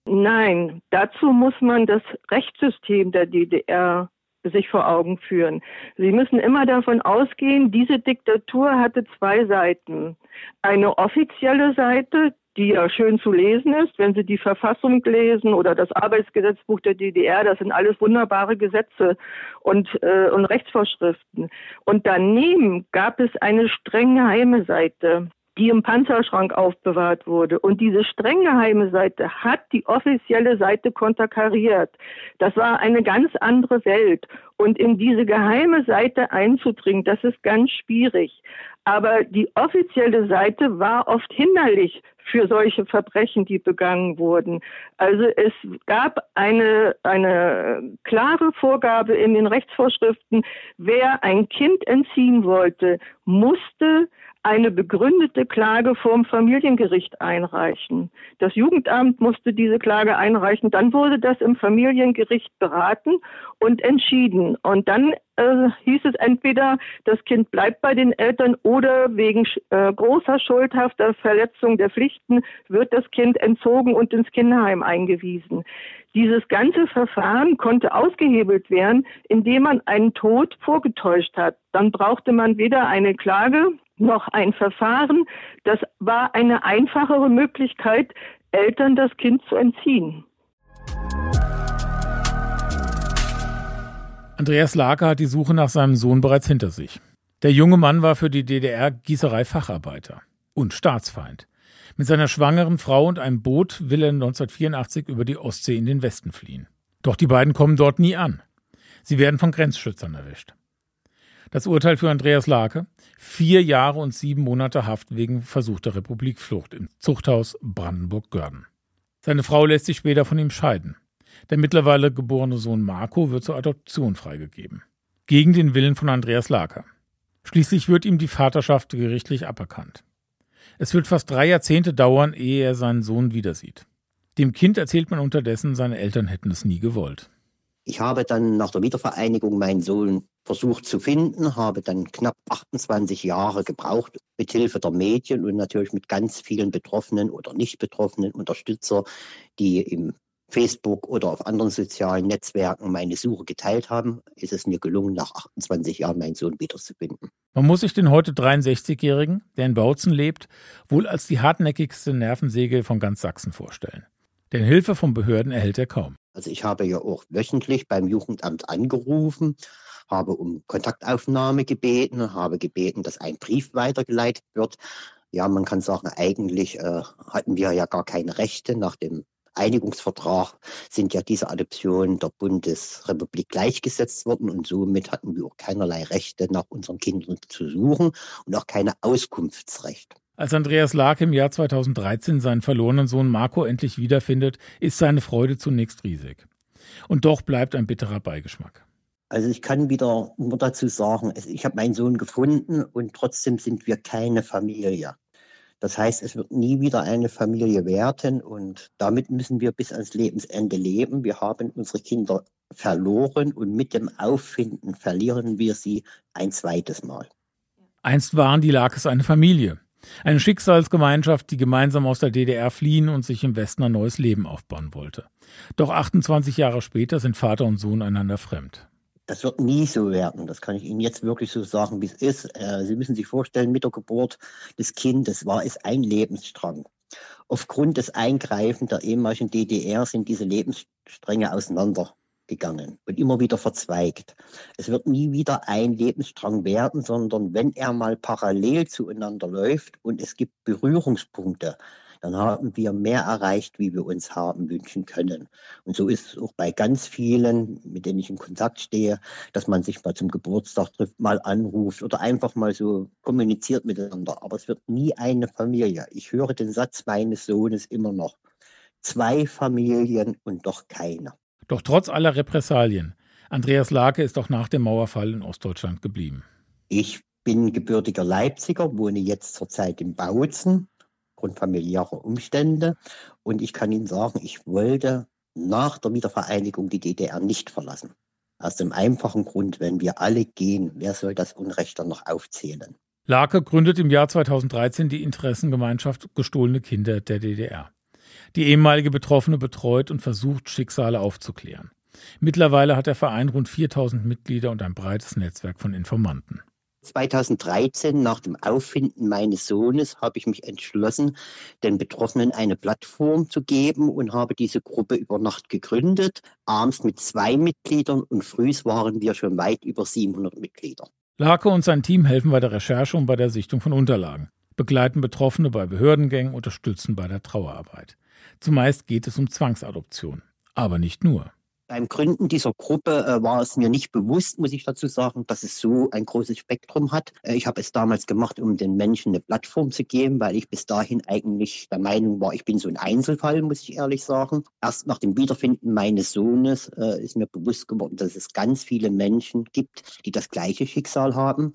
E: Nein, dazu muss man das Rechtssystem der DDR sich vor Augen führen. Sie müssen immer davon ausgehen, diese Diktatur hatte zwei Seiten. Eine offizielle Seite, die ja schön zu lesen ist, wenn Sie die Verfassung lesen oder das Arbeitsgesetzbuch der DDR, das sind alles wunderbare Gesetze und, äh, und Rechtsvorschriften. Und daneben gab es eine streng geheime Seite die im Panzerschrank aufbewahrt wurde. Und diese streng geheime Seite hat die offizielle Seite konterkariert. Das war eine ganz andere Welt. Und in diese geheime Seite einzudringen, das ist ganz schwierig. Aber die offizielle Seite war oft hinderlich für solche Verbrechen, die begangen wurden. Also es gab eine, eine klare Vorgabe in den Rechtsvorschriften, wer ein Kind entziehen wollte, musste eine begründete Klage vorm Familiengericht einreichen. Das Jugendamt musste diese Klage einreichen. Dann wurde das im Familiengericht beraten und entschieden. Und dann äh, hieß es entweder, das Kind bleibt bei den Eltern oder wegen äh, großer schuldhafter Verletzung der Pflichten wird das Kind entzogen und ins Kinderheim eingewiesen. Dieses ganze Verfahren konnte ausgehebelt werden, indem man einen Tod vorgetäuscht hat. Dann brauchte man weder eine Klage noch ein Verfahren. Das war eine einfachere Möglichkeit, Eltern das Kind zu entziehen.
C: Andreas Laker hat die Suche nach seinem Sohn bereits hinter sich. Der junge Mann war für die DDR Gießerei-Facharbeiter und Staatsfeind. Mit seiner schwangeren Frau und einem Boot will er 1984 über die Ostsee in den Westen fliehen. Doch die beiden kommen dort nie an. Sie werden von Grenzschützern erwischt. Das Urteil für Andreas Lake? Vier Jahre und sieben Monate Haft wegen versuchter Republikflucht im Zuchthaus Brandenburg-Görden. Seine Frau lässt sich später von ihm scheiden. Der mittlerweile geborene Sohn Marco wird zur Adoption freigegeben. Gegen den Willen von Andreas Laker. Schließlich wird ihm die Vaterschaft gerichtlich aberkannt. Es wird fast drei Jahrzehnte dauern, ehe er seinen Sohn wiedersieht. Dem Kind erzählt man unterdessen, seine Eltern hätten es nie gewollt.
A: Ich habe dann nach der Wiedervereinigung meinen Sohn versucht zu finden, habe dann knapp 28 Jahre gebraucht, mit Hilfe der Medien und natürlich mit ganz vielen Betroffenen oder nicht Betroffenen Unterstützer, die im Facebook oder auf anderen sozialen Netzwerken meine Suche geteilt haben, ist es mir gelungen, nach 28 Jahren meinen Sohn wiederzufinden.
C: Man muss sich den heute 63-Jährigen, der in Bautzen lebt, wohl als die hartnäckigste Nervensäge von ganz Sachsen vorstellen. Denn Hilfe von Behörden erhält er kaum.
A: Also ich habe ja auch wöchentlich beim Jugendamt angerufen, habe um Kontaktaufnahme gebeten, habe gebeten, dass ein Brief weitergeleitet wird. Ja, man kann sagen, eigentlich äh, hatten wir ja gar keine Rechte. Nach dem Einigungsvertrag sind ja diese Adoptionen der Bundesrepublik gleichgesetzt worden und somit hatten wir auch keinerlei Rechte, nach unseren Kindern zu suchen und auch keine Auskunftsrecht.
C: Als Andreas Lark im Jahr 2013 seinen verlorenen Sohn Marco endlich wiederfindet, ist seine Freude zunächst riesig. Und doch bleibt ein bitterer Beigeschmack.
A: Also ich kann wieder nur dazu sagen, ich habe meinen Sohn gefunden und trotzdem sind wir keine Familie. Das heißt, es wird nie wieder eine Familie werden und damit müssen wir bis ans Lebensende leben. Wir haben unsere Kinder verloren und mit dem Auffinden verlieren wir sie ein zweites Mal.
C: Einst waren die Lakes eine Familie. Eine Schicksalsgemeinschaft, die gemeinsam aus der DDR fliehen und sich im Westen ein neues Leben aufbauen wollte. Doch 28 Jahre später sind Vater und Sohn einander fremd.
A: Das wird nie so werden. Das kann ich Ihnen jetzt wirklich so sagen, wie es ist. Äh, Sie müssen sich vorstellen, mit der Geburt des Kindes war es ein Lebensstrang. Aufgrund des Eingreifens der ehemaligen DDR sind diese Lebensstränge auseinander gegangen und immer wieder verzweigt. Es wird nie wieder ein Lebensstrang werden, sondern wenn er mal parallel zueinander läuft und es gibt Berührungspunkte, dann haben wir mehr erreicht, wie wir uns haben wünschen können. Und so ist es auch bei ganz vielen, mit denen ich in Kontakt stehe, dass man sich mal zum Geburtstag trifft, mal anruft oder einfach mal so kommuniziert miteinander. Aber es wird nie eine Familie. Ich höre den Satz meines Sohnes immer noch. Zwei Familien und doch keine.
C: Doch trotz aller Repressalien, Andreas Lake ist auch nach dem Mauerfall in Ostdeutschland geblieben.
A: Ich bin gebürtiger Leipziger, wohne jetzt zurzeit in Bautzen aufgrund familiärer Umstände. Und ich kann Ihnen sagen, ich wollte nach der Wiedervereinigung die DDR nicht verlassen. Aus dem einfachen Grund, wenn wir alle gehen, wer soll das Unrecht dann noch aufzählen?
C: Lake gründet im Jahr 2013 die Interessengemeinschaft Gestohlene Kinder der DDR. Die ehemalige Betroffene betreut und versucht, Schicksale aufzuklären. Mittlerweile hat der Verein rund 4000 Mitglieder und ein breites Netzwerk von Informanten.
A: 2013, nach dem Auffinden meines Sohnes, habe ich mich entschlossen, den Betroffenen eine Plattform zu geben und habe diese Gruppe über Nacht gegründet. Abends mit zwei Mitgliedern und frühs waren wir schon weit über 700 Mitglieder.
C: Lake und sein Team helfen bei der Recherche und bei der Sichtung von Unterlagen, begleiten Betroffene bei Behördengängen, unterstützen bei der Trauerarbeit. Zumeist geht es um Zwangsadoption, aber nicht nur.
A: Beim Gründen dieser Gruppe äh, war es mir nicht bewusst, muss ich dazu sagen, dass es so ein großes Spektrum hat. Äh, ich habe es damals gemacht, um den Menschen eine Plattform zu geben, weil ich bis dahin eigentlich der Meinung war, ich bin so ein Einzelfall, muss ich ehrlich sagen. Erst nach dem Wiederfinden meines Sohnes äh, ist mir bewusst geworden, dass es ganz viele Menschen gibt, die das gleiche Schicksal haben.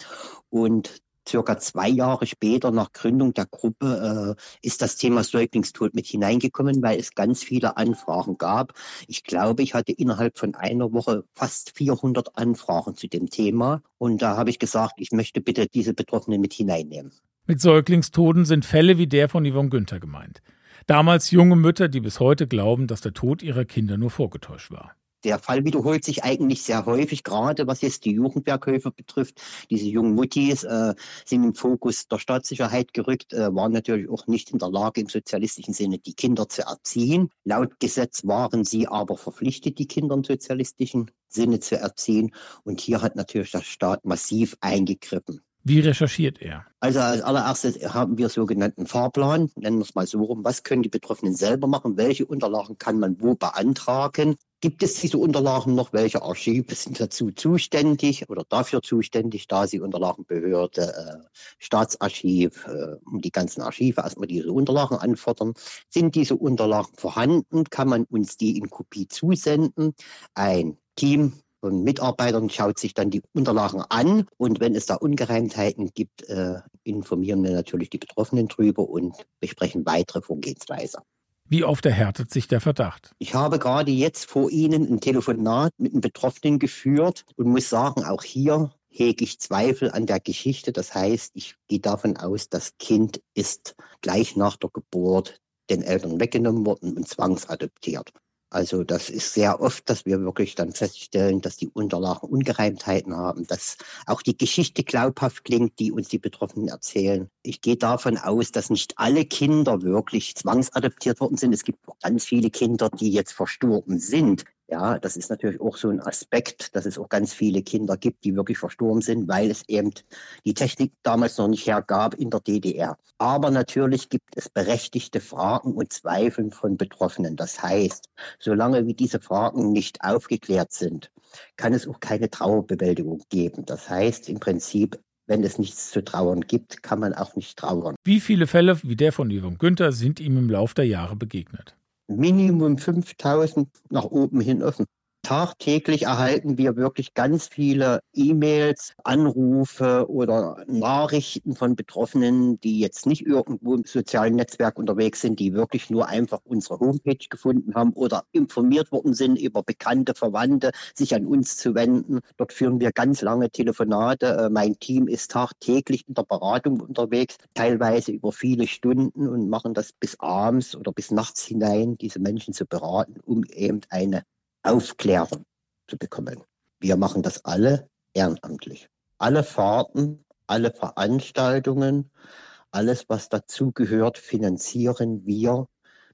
A: Und circa zwei Jahre später nach Gründung der Gruppe äh, ist das Thema Säuglingstod mit hineingekommen, weil es ganz viele Anfragen gab. Ich glaube, ich hatte innerhalb von einer Woche fast 400 Anfragen zu dem Thema. Und da habe ich gesagt, ich möchte bitte diese Betroffenen mit hineinnehmen.
C: Mit Säuglingstoden sind Fälle wie der von Yvonne Günther gemeint. Damals junge Mütter, die bis heute glauben, dass der Tod ihrer Kinder nur vorgetäuscht war.
A: Der Fall wiederholt sich eigentlich sehr häufig, gerade was jetzt die Jugendwerkhöfe betrifft. Diese jungen Muttis äh, sind im Fokus der Staatssicherheit gerückt, äh, waren natürlich auch nicht in der Lage, im sozialistischen Sinne die Kinder zu erziehen. Laut Gesetz waren sie aber verpflichtet, die Kinder im sozialistischen Sinne zu erziehen. Und hier hat natürlich der Staat massiv eingegriffen.
C: Wie recherchiert er?
A: Also als allererstes haben wir sogenannten Fahrplan, nennen wir es mal so rum. Was können die Betroffenen selber machen? Welche Unterlagen kann man wo beantragen? Gibt es diese Unterlagen noch? Welche Archive sind dazu zuständig oder dafür zuständig, da sie Unterlagenbehörde, äh, Staatsarchiv äh, und die ganzen Archive erstmal diese Unterlagen anfordern? Sind diese Unterlagen vorhanden? Kann man uns die in Kopie zusenden? Ein Team von Mitarbeitern schaut sich dann die Unterlagen an und wenn es da Ungereimtheiten gibt, äh, informieren wir natürlich die Betroffenen drüber und besprechen weitere Vorgehensweise.
C: Wie oft erhärtet sich der Verdacht?
A: Ich habe gerade jetzt vor Ihnen ein Telefonat mit einem Betroffenen geführt und muss sagen, auch hier hege ich Zweifel an der Geschichte. Das heißt, ich gehe davon aus, das Kind ist gleich nach der Geburt den Eltern weggenommen worden und zwangsadoptiert. Also das ist sehr oft, dass wir wirklich dann feststellen, dass die Unterlagen Ungereimtheiten haben, dass auch die Geschichte glaubhaft klingt, die uns die Betroffenen erzählen. Ich gehe davon aus, dass nicht alle Kinder wirklich zwangsadoptiert worden sind. Es gibt auch ganz viele Kinder, die jetzt verstorben sind, ja, das ist natürlich auch so ein Aspekt, dass es auch ganz viele Kinder gibt, die wirklich verstorben sind, weil es eben die Technik damals noch nicht hergab in der DDR. Aber natürlich gibt es berechtigte Fragen und Zweifel von Betroffenen. Das heißt, solange wie diese Fragen nicht aufgeklärt sind, kann es auch keine Trauerbewältigung geben. Das heißt im Prinzip, wenn es nichts zu trauern gibt, kann man auch nicht trauern.
C: Wie viele Fälle wie der von Yvonne Günther sind ihm im Laufe der Jahre begegnet?
A: Minimum 5000 nach oben hin offen. Tagtäglich erhalten wir wirklich ganz viele E-Mails, Anrufe oder Nachrichten von Betroffenen, die jetzt nicht irgendwo im sozialen Netzwerk unterwegs sind, die wirklich nur einfach unsere Homepage gefunden haben oder informiert worden sind über bekannte Verwandte, sich an uns zu wenden. Dort führen wir ganz lange Telefonate. Äh, mein Team ist tagtäglich in der Beratung unterwegs, teilweise über viele Stunden und machen das bis abends oder bis nachts hinein, diese Menschen zu beraten, um eben eine Aufklärung zu bekommen. Wir machen das alle ehrenamtlich. Alle Fahrten, alle Veranstaltungen, alles, was dazugehört, finanzieren wir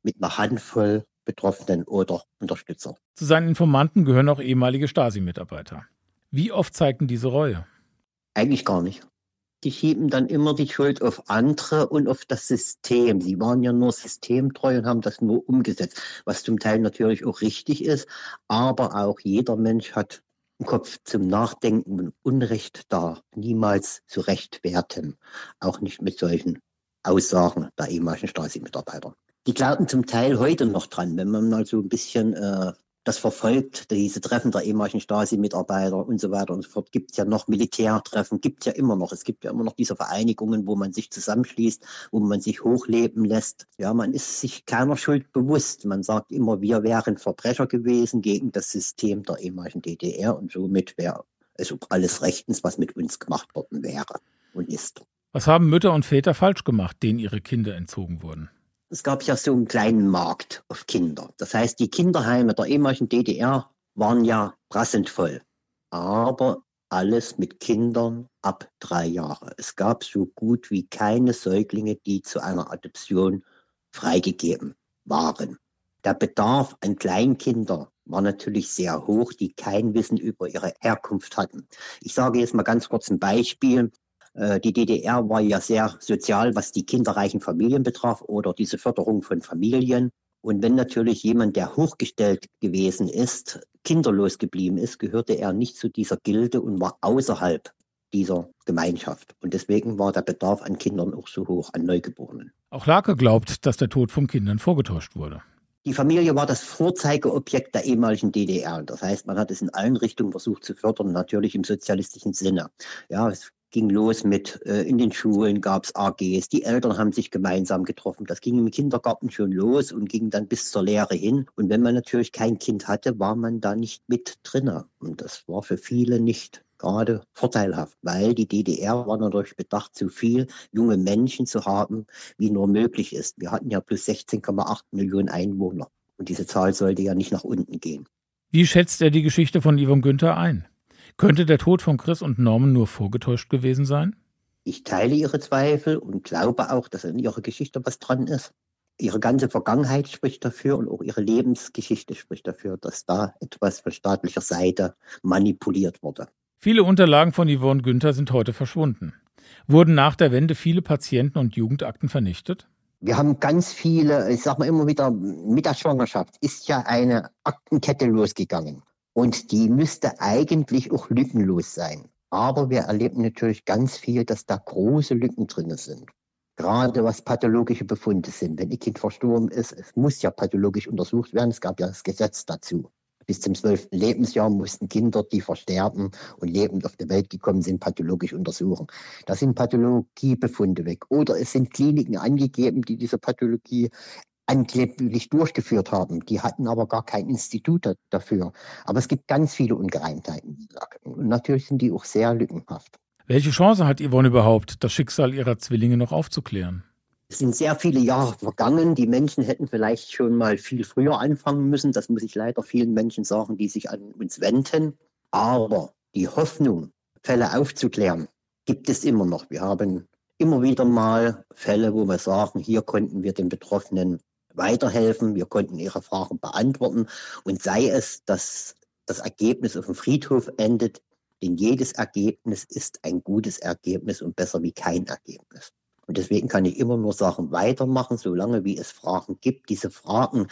A: mit einer Handvoll Betroffenen oder Unterstützer.
C: Zu seinen Informanten gehören auch ehemalige Stasi-Mitarbeiter. Wie oft zeigten diese Reue?
A: Eigentlich gar nicht die schieben dann immer die Schuld auf andere und auf das System. Sie waren ja nur systemtreu und haben das nur umgesetzt, was zum Teil natürlich auch richtig ist, aber auch jeder Mensch hat im Kopf zum Nachdenken und Unrecht da, niemals zu rechtwerten, auch nicht mit solchen Aussagen der ehemaligen Stasi-Mitarbeiter. Die glauben zum Teil heute noch dran, wenn man mal so ein bisschen äh, das verfolgt, diese Treffen der ehemaligen Stasi-Mitarbeiter und so weiter und so fort. Gibt ja noch Militärtreffen, gibt ja immer noch. Es gibt ja immer noch diese Vereinigungen, wo man sich zusammenschließt, wo man sich hochleben lässt. Ja, man ist sich keiner Schuld bewusst. Man sagt immer, wir wären Verbrecher gewesen gegen das System der ehemaligen DDR und somit wäre es alles rechtens, was mit uns gemacht worden wäre und ist.
C: Was haben Mütter und Väter falsch gemacht, denen ihre Kinder entzogen wurden?
A: Es gab ja so einen kleinen Markt auf Kinder. Das heißt, die Kinderheime der ehemaligen DDR waren ja prasselnd voll. Aber alles mit Kindern ab drei Jahre. Es gab so gut wie keine Säuglinge, die zu einer Adoption freigegeben waren. Der Bedarf an Kleinkindern war natürlich sehr hoch, die kein Wissen über ihre Herkunft hatten. Ich sage jetzt mal ganz kurz ein Beispiel. Äh, die DDR war ja sehr sozial, was die kinderreichen Familien betraf oder diese Förderung von Familien. Und wenn natürlich jemand, der hochgestellt gewesen ist, kinderlos geblieben ist, gehörte er nicht zu dieser Gilde und war außerhalb dieser Gemeinschaft. Und deswegen war der Bedarf an Kindern auch so hoch, an Neugeborenen.
C: Auch Lake glaubt, dass der Tod von Kindern vorgetäuscht wurde.
A: Die Familie war das Vorzeigeobjekt der ehemaligen DDR. Das heißt, man hat es in allen Richtungen versucht zu fördern, natürlich im sozialistischen Sinne. Ja, es ging los mit, äh, in den Schulen gab es AGs, die Eltern haben sich gemeinsam getroffen. Das ging im Kindergarten schon los und ging dann bis zur Lehre hin. Und wenn man natürlich kein Kind hatte, war man da nicht mit drinne. Und das war für viele nicht gerade vorteilhaft, weil die DDR war natürlich bedacht, so viel junge Menschen zu haben, wie nur möglich ist. Wir hatten ja plus 16,8 Millionen Einwohner und diese Zahl sollte ja nicht nach unten gehen.
C: Wie schätzt er die Geschichte von Yvonne Günther ein? Könnte der Tod von Chris und Norman nur vorgetäuscht gewesen sein?
A: Ich teile ihre Zweifel und glaube auch, dass in ihrer Geschichte was dran ist. Ihre ganze Vergangenheit spricht dafür und auch ihre Lebensgeschichte spricht dafür, dass da etwas von staatlicher Seite manipuliert wurde.
C: Viele Unterlagen von Yvonne Günther sind heute verschwunden. Wurden nach der Wende viele Patienten- und Jugendakten vernichtet?
A: Wir haben ganz viele, ich sage mal immer wieder, mit der Schwangerschaft ist ja eine Aktenkette losgegangen. Und die müsste eigentlich auch lückenlos sein. Aber wir erleben natürlich ganz viel, dass da große Lücken drin sind. Gerade was pathologische Befunde sind. Wenn ein Kind verstorben ist, es muss ja pathologisch untersucht werden. Es gab ja das Gesetz dazu. Bis zum zwölften Lebensjahr mussten Kinder, die versterben und lebend auf die Welt gekommen sind, pathologisch untersuchen. Da sind Pathologiebefunde weg. Oder es sind Kliniken angegeben, die diese Pathologie angeblich durchgeführt haben. Die hatten aber gar kein Institut dafür. Aber es gibt ganz viele Ungereimtheiten. Und natürlich sind die auch sehr lückenhaft.
C: Welche Chance hat Yvonne überhaupt, das Schicksal ihrer Zwillinge noch aufzuklären?
A: Es sind sehr viele Jahre vergangen. Die Menschen hätten vielleicht schon mal viel früher anfangen müssen. Das muss ich leider vielen Menschen sagen, die sich an uns wenden. Aber die Hoffnung, Fälle aufzuklären, gibt es immer noch. Wir haben immer wieder mal Fälle, wo wir sagen, hier konnten wir den Betroffenen weiterhelfen, wir konnten ihre Fragen beantworten. Und sei es, dass das Ergebnis auf dem Friedhof endet, denn jedes Ergebnis ist ein gutes Ergebnis und besser wie kein Ergebnis. Und deswegen kann ich immer nur Sachen weitermachen, solange wie es Fragen gibt. Diese Fragen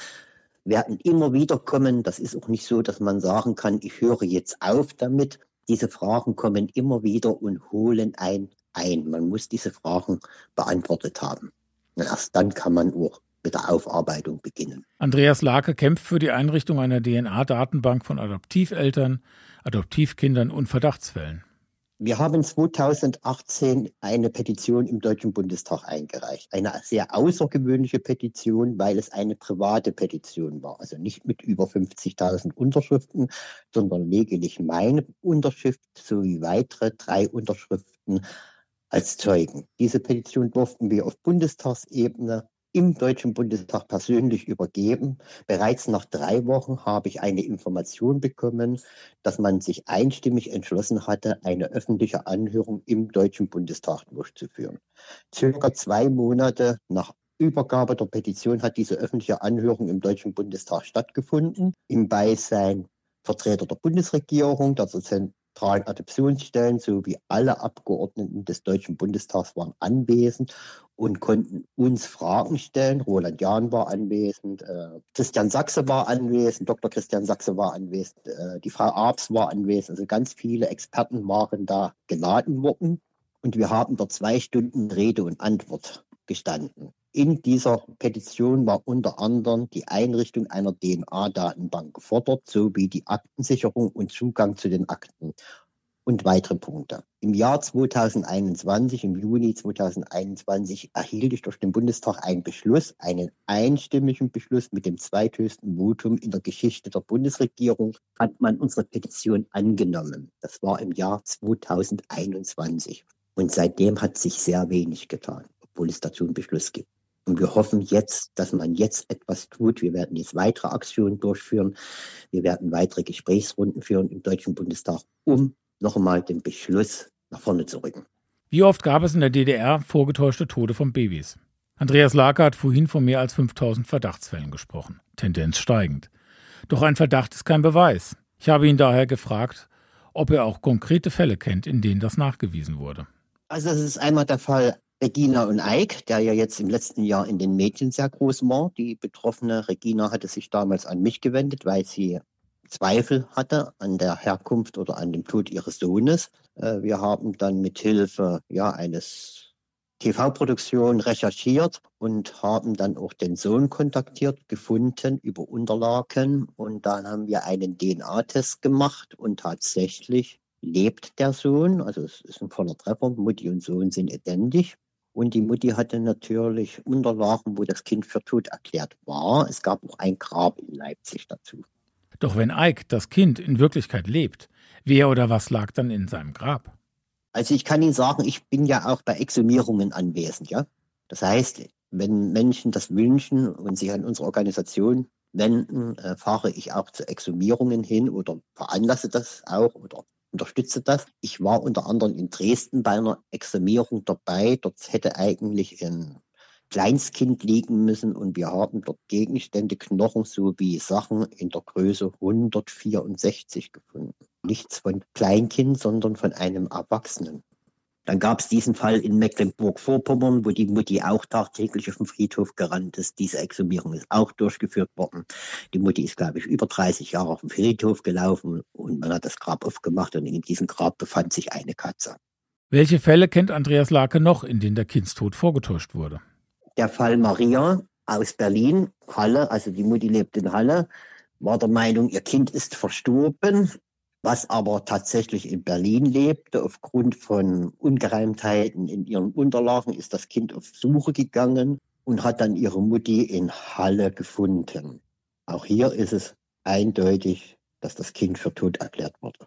A: werden immer wieder kommen. Das ist auch nicht so, dass man sagen kann, ich höre jetzt auf damit. Diese Fragen kommen immer wieder und holen ein ein. Man muss diese Fragen beantwortet haben. Erst dann kann man auch mit der Aufarbeitung beginnen.
C: Andreas Lake kämpft für die Einrichtung einer DNA-Datenbank von Adoptiveltern, Adoptivkindern und Verdachtsfällen.
A: Wir haben 2018 eine Petition im Deutschen Bundestag eingereicht. Eine sehr außergewöhnliche Petition, weil es eine private Petition war. Also nicht mit über 50.000 Unterschriften, sondern lediglich meine Unterschrift sowie weitere drei Unterschriften als Zeugen. Diese Petition durften wir auf Bundestagsebene im Deutschen Bundestag persönlich übergeben. Bereits nach drei Wochen habe ich eine Information bekommen, dass man sich einstimmig entschlossen hatte, eine öffentliche Anhörung im Deutschen Bundestag durchzuführen. Circa zwei Monate nach Übergabe der Petition hat diese öffentliche Anhörung im Deutschen Bundestag stattgefunden, im Beisein Vertreter der Bundesregierung, der zentralen Adoptionsstellen sowie alle Abgeordneten des Deutschen Bundestags waren anwesend und konnten uns Fragen stellen. Roland Jahn war anwesend, äh, Christian Sachse war anwesend, Dr. Christian Sachse war anwesend, äh, die Frau Arps war anwesend. Also ganz viele Experten waren da geladen worden. Und wir haben dort zwei Stunden Rede und Antwort gestanden. In dieser Petition war unter anderem die Einrichtung einer DNA-Datenbank gefordert, sowie die Aktensicherung und Zugang zu den Akten und weitere Punkte. Im Jahr 2021, im Juni 2021, erhielt ich durch den Bundestag einen Beschluss, einen einstimmigen Beschluss mit dem zweithöchsten Votum in der Geschichte der Bundesregierung, hat man unsere Petition angenommen. Das war im Jahr 2021. Und seitdem hat sich sehr wenig getan, obwohl es dazu einen Beschluss gibt. Und wir hoffen jetzt, dass man jetzt etwas tut. Wir werden jetzt weitere Aktionen durchführen. Wir werden weitere Gesprächsrunden führen im Deutschen Bundestag, um noch einmal den Beschluss nach vorne zu rücken.
C: Wie oft gab es in der DDR vorgetäuschte Tode von Babys? Andreas Lager hat vorhin von mehr als 5000 Verdachtsfällen gesprochen, Tendenz steigend. Doch ein Verdacht ist kein Beweis. Ich habe ihn daher gefragt, ob er auch konkrete Fälle kennt, in denen das nachgewiesen wurde.
A: Also das ist einmal der Fall Regina und Eik, der ja jetzt im letzten Jahr in den Medien sehr groß war. Die betroffene Regina hatte sich damals an mich gewendet, weil sie Zweifel hatte an der Herkunft oder an dem Tod ihres Sohnes. Äh, wir haben dann mit Hilfe ja, eines TV-Produktion recherchiert und haben dann auch den Sohn kontaktiert, gefunden über Unterlagen. Und dann haben wir einen DNA-Test gemacht und tatsächlich lebt der Sohn, also es ist ein voller Treffer, Mutti und Sohn sind identisch. Und die Mutti hatte natürlich Unterlagen, wo das Kind für tot erklärt war. Es gab auch ein Grab in Leipzig dazu.
C: Doch wenn Ike, das Kind, in Wirklichkeit lebt, wer oder was lag dann in seinem Grab?
A: Also ich kann Ihnen sagen, ich bin ja auch bei Exhumierungen anwesend, ja. Das heißt, wenn Menschen das wünschen und sich an unsere Organisation wenden, äh, fahre ich auch zu Exhumierungen hin oder veranlasse das auch oder unterstütze das. Ich war unter anderem in Dresden bei einer Exhumierung dabei. Dort hätte eigentlich ein Kleinstkind liegen müssen und wir haben dort Gegenstände, Knochen sowie Sachen in der Größe 164 gefunden. Nichts von Kleinkind, sondern von einem Erwachsenen. Dann gab es diesen Fall in Mecklenburg-Vorpommern, wo die Mutti auch tagtäglich auf dem Friedhof gerannt ist. Diese Exhumierung ist auch durchgeführt worden. Die Mutti ist, glaube ich, über 30 Jahre auf dem Friedhof gelaufen und man hat das Grab aufgemacht und in diesem Grab befand sich eine Katze.
C: Welche Fälle kennt Andreas Lake noch, in denen der Kindstod vorgetäuscht wurde?
A: Der Fall Maria aus Berlin, Halle, also die Mutti lebt in Halle, war der Meinung, ihr Kind ist verstorben was aber tatsächlich in Berlin lebte. Aufgrund von Ungereimtheiten in ihren Unterlagen ist das Kind auf Suche gegangen und hat dann ihre Mutti in Halle gefunden. Auch hier ist es eindeutig, dass das Kind für tot erklärt wurde.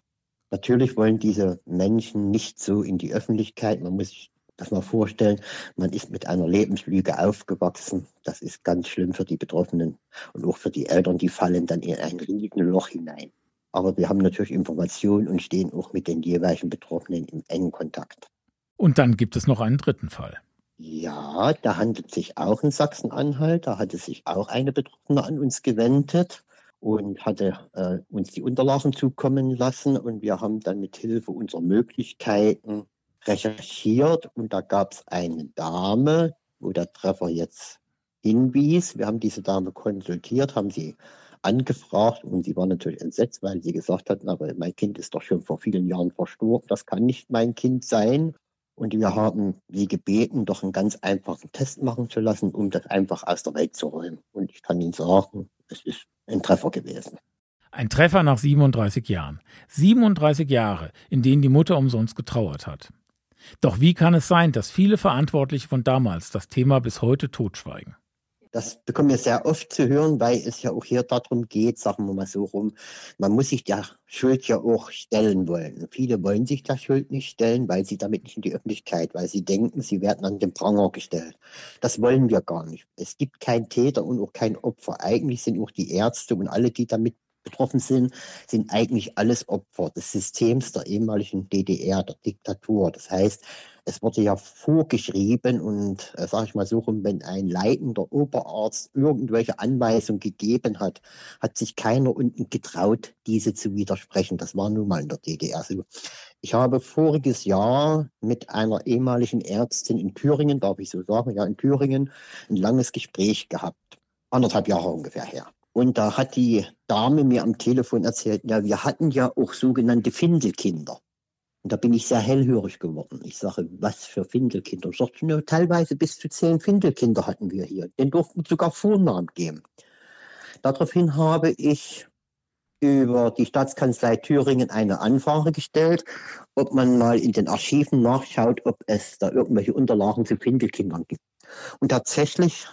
A: Natürlich wollen diese Menschen nicht so in die Öffentlichkeit. Man muss sich das mal vorstellen. Man ist mit einer Lebenslüge aufgewachsen. Das ist ganz schlimm für die Betroffenen und auch für die Eltern. Die fallen dann in ein riesiges Loch hinein. Aber wir haben natürlich Informationen und stehen auch mit den jeweiligen Betroffenen im engen Kontakt.
C: Und dann gibt es noch einen dritten Fall.
A: Ja, da handelt sich auch in Sachsen-Anhalt. Da hatte sich auch eine Betroffene an uns gewendet und hatte äh, uns die Unterlagen zukommen lassen. Und wir haben dann mit Hilfe unserer Möglichkeiten recherchiert. Und da gab es eine Dame, wo der Treffer jetzt hinwies. Wir haben diese Dame konsultiert, haben sie angefragt und sie war natürlich entsetzt, weil sie gesagt hatten, aber mein Kind ist doch schon vor vielen Jahren verstorben, das kann nicht mein Kind sein. Und wir haben sie gebeten, doch einen ganz einfachen Test machen zu lassen, um das einfach aus der Welt zu räumen. Und ich kann Ihnen sagen, es ist ein Treffer gewesen.
C: Ein Treffer nach 37 Jahren. 37 Jahre, in denen die Mutter umsonst getrauert hat. Doch wie kann es sein, dass viele Verantwortliche von damals das Thema bis heute totschweigen?
A: Das bekommen wir sehr oft zu hören, weil es ja auch hier darum geht, sagen wir mal so rum, man muss sich der Schuld ja auch stellen wollen. Viele wollen sich der Schuld nicht stellen, weil sie damit nicht in die Öffentlichkeit, weil sie denken, sie werden an den Pranger gestellt. Das wollen wir gar nicht. Es gibt keinen Täter und auch kein Opfer. Eigentlich sind auch die Ärzte und alle, die damit betroffen sind, sind eigentlich alles Opfer des Systems der ehemaligen DDR, der Diktatur. Das heißt, es wurde ja vorgeschrieben und, äh, sage ich mal so rum, wenn ein leitender Oberarzt irgendwelche Anweisungen gegeben hat, hat sich keiner unten getraut, diese zu widersprechen. Das war nun mal in der DDR so. Ich habe voriges Jahr mit einer ehemaligen Ärztin in Thüringen, darf ich so sagen, ja in Thüringen, ein langes Gespräch gehabt. Anderthalb Jahre ungefähr her. Und da hat die Dame mir am Telefon erzählt, ja, wir hatten ja auch sogenannte Findelkinder. Und da bin ich sehr hellhörig geworden. Ich sage, was für Findelkinder? Ich sagte, ja, teilweise bis zu zehn Findelkinder hatten wir hier. Den durften sogar Vornamen geben. Daraufhin habe ich über die Staatskanzlei Thüringen eine Anfrage gestellt, ob man mal in den Archiven nachschaut, ob es da irgendwelche Unterlagen zu Findelkindern gibt. Und tatsächlich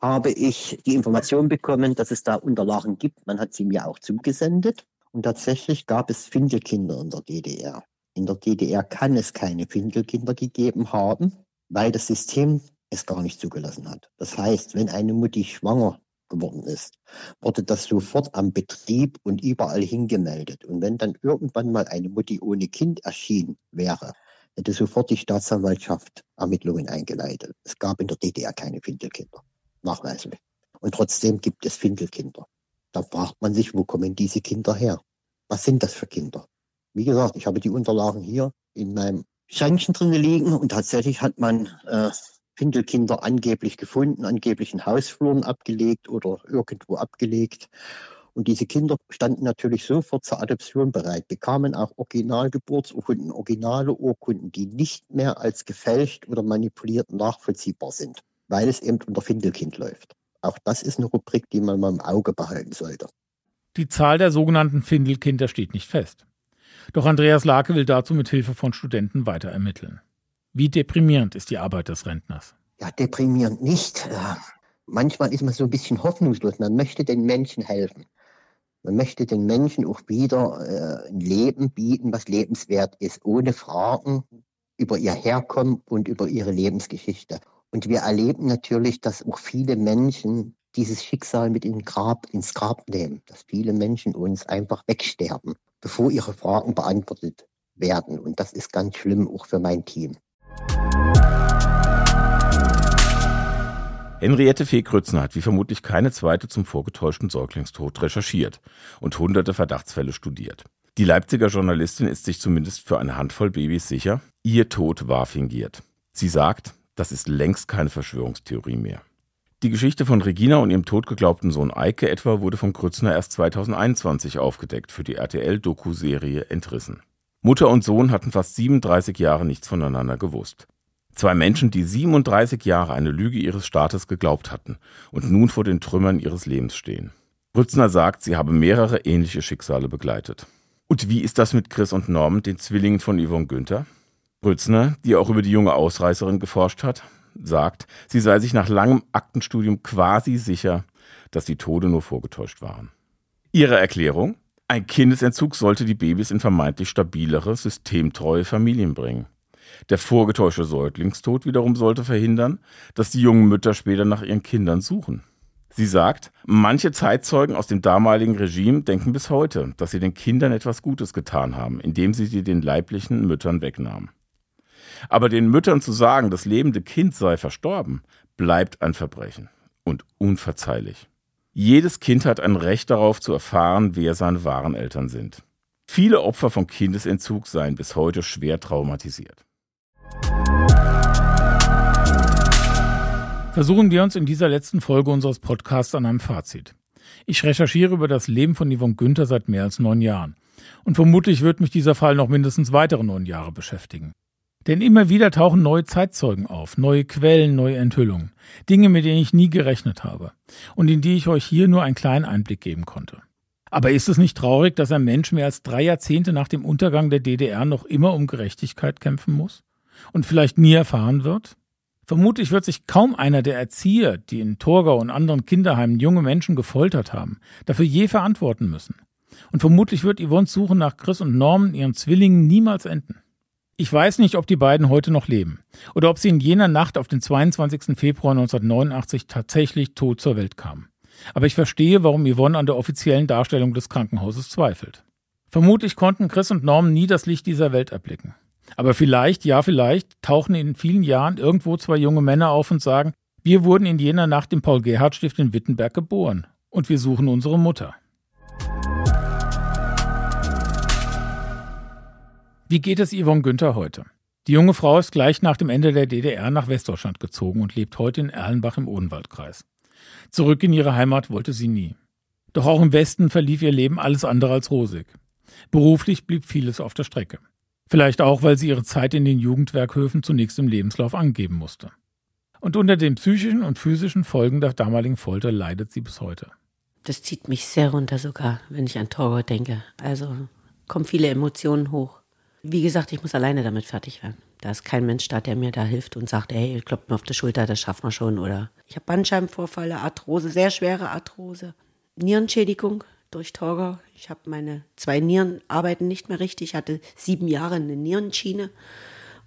A: habe ich die Information bekommen, dass es da Unterlagen gibt. Man hat sie mir auch zugesendet. Und tatsächlich gab es Findelkinder in der DDR. In der DDR kann es keine Findelkinder gegeben haben, weil das System es gar nicht zugelassen hat. Das heißt, wenn eine Mutti schwanger geworden ist, wurde das sofort am Betrieb und überall hingemeldet. Und wenn dann irgendwann mal eine Mutti ohne Kind erschienen wäre, hätte sofort die Staatsanwaltschaft Ermittlungen eingeleitet. Es gab in der DDR keine Findelkinder nachweislich. Und trotzdem gibt es Findelkinder. Da fragt man sich, wo kommen diese Kinder her? Was sind das für Kinder? Wie gesagt, ich habe die Unterlagen hier in meinem Schränkchen drin liegen und tatsächlich hat man äh, Findelkinder angeblich gefunden, angeblich in Hausfluren abgelegt oder irgendwo abgelegt. Und diese Kinder standen natürlich sofort zur Adoption bereit, bekamen auch Originalgeburtsurkunden, originale Urkunden, die nicht mehr als gefälscht oder manipuliert nachvollziehbar sind weil es eben unter Findelkind läuft. Auch das ist eine Rubrik, die man mal im Auge behalten sollte.
C: Die Zahl der sogenannten Findelkinder steht nicht fest. Doch Andreas Lake will dazu mit Hilfe von Studenten weiter ermitteln. Wie deprimierend ist die Arbeit des Rentners?
A: Ja, deprimierend nicht. Manchmal ist man so ein bisschen hoffnungslos. Man möchte den Menschen helfen. Man möchte den Menschen auch wieder äh, ein Leben bieten, was lebenswert ist, ohne Fragen über ihr Herkommen und über ihre Lebensgeschichte. Und wir erleben natürlich, dass auch viele Menschen dieses Schicksal mit in Grab, ins Grab nehmen, dass viele Menschen uns einfach wegsterben, bevor ihre Fragen beantwortet werden. Und das ist ganz schlimm auch für mein Team.
F: Henriette Fee-Krützner hat wie vermutlich keine zweite zum vorgetäuschten Säuglingstod recherchiert und hunderte Verdachtsfälle studiert. Die Leipziger Journalistin ist sich zumindest für eine Handvoll Babys sicher, ihr Tod war fingiert. Sie sagt, das ist längst keine Verschwörungstheorie mehr. Die Geschichte von Regina und ihrem totgeglaubten Sohn Eike etwa wurde von Krützner erst 2021 aufgedeckt für die RTL-Doku-Serie Entrissen. Mutter und Sohn hatten fast 37 Jahre nichts voneinander gewusst. Zwei Menschen, die 37 Jahre eine Lüge ihres Staates geglaubt hatten und nun vor den Trümmern ihres Lebens stehen. Rützner sagt, sie habe mehrere ähnliche Schicksale begleitet. Und wie ist das mit Chris und Norm, den Zwillingen von Yvonne Günther? Rützner, die auch über die junge Ausreißerin geforscht hat, sagt, sie sei sich nach langem Aktenstudium quasi sicher, dass die Tode nur vorgetäuscht waren. Ihre Erklärung? Ein Kindesentzug sollte die Babys in vermeintlich stabilere, systemtreue Familien bringen. Der vorgetäuschte Säuglingstod wiederum sollte verhindern, dass die jungen Mütter später nach ihren Kindern suchen. Sie sagt, manche Zeitzeugen aus dem damaligen Regime denken bis heute, dass sie den Kindern etwas Gutes getan haben, indem sie sie den leiblichen Müttern wegnahmen. Aber den Müttern zu sagen, das lebende Kind sei verstorben, bleibt ein Verbrechen und unverzeihlich. Jedes Kind hat ein Recht darauf zu erfahren, wer seine wahren Eltern sind. Viele Opfer von Kindesentzug seien bis heute schwer traumatisiert.
C: Versuchen wir uns in dieser letzten Folge unseres Podcasts an einem Fazit. Ich recherchiere über das Leben von Yvonne Günther seit mehr als neun Jahren. Und vermutlich wird mich dieser Fall noch mindestens weitere neun Jahre beschäftigen. Denn immer wieder tauchen neue Zeitzeugen auf, neue Quellen, neue Enthüllungen. Dinge, mit denen ich nie gerechnet habe. Und in die ich euch hier nur einen kleinen Einblick geben konnte. Aber ist es nicht traurig, dass ein Mensch mehr als drei Jahrzehnte nach dem Untergang der DDR noch immer um Gerechtigkeit kämpfen muss? und vielleicht nie erfahren wird? Vermutlich wird sich kaum einer der Erzieher, die in Torgau und anderen Kinderheimen junge Menschen gefoltert haben, dafür je verantworten müssen. Und vermutlich wird Yvonnes Suche nach Chris und Norman, ihren Zwillingen, niemals enden. Ich weiß nicht, ob die beiden heute noch leben oder ob sie in jener Nacht auf den 22. Februar 1989 tatsächlich tot zur Welt kamen. Aber ich verstehe, warum Yvonne an der offiziellen Darstellung des Krankenhauses zweifelt. Vermutlich konnten Chris und Norman nie das Licht dieser Welt erblicken. Aber vielleicht, ja vielleicht, tauchen in vielen Jahren irgendwo zwei junge Männer auf und sagen, wir wurden in jener Nacht im Paul-Gerhardt-Stift in Wittenberg geboren und wir suchen unsere Mutter. Wie geht es Yvonne Günther heute? Die junge Frau ist gleich nach dem Ende der DDR nach Westdeutschland gezogen und lebt heute in Erlenbach im Odenwaldkreis. Zurück in ihre Heimat wollte sie nie. Doch auch im Westen verlief ihr Leben alles andere als rosig. Beruflich blieb vieles auf der Strecke. Vielleicht auch, weil sie ihre Zeit in den Jugendwerkhöfen zunächst im Lebenslauf angeben musste. Und unter den psychischen und physischen Folgen der damaligen Folter leidet sie bis heute.
G: Das zieht mich sehr runter sogar, wenn ich an Torgo denke. Also kommen viele Emotionen hoch. Wie gesagt, ich muss alleine damit fertig werden. Da ist kein Mensch da, der mir da hilft und sagt, hey, klopft mir auf die Schulter, das schaffen wir schon. Oder ich habe Bandscheibenvorfälle, Arthrose, sehr schwere Arthrose, Nierenschädigung, durch Torgau. Ich habe meine zwei Nieren arbeiten nicht mehr richtig. Ich hatte sieben Jahre eine Nierenschiene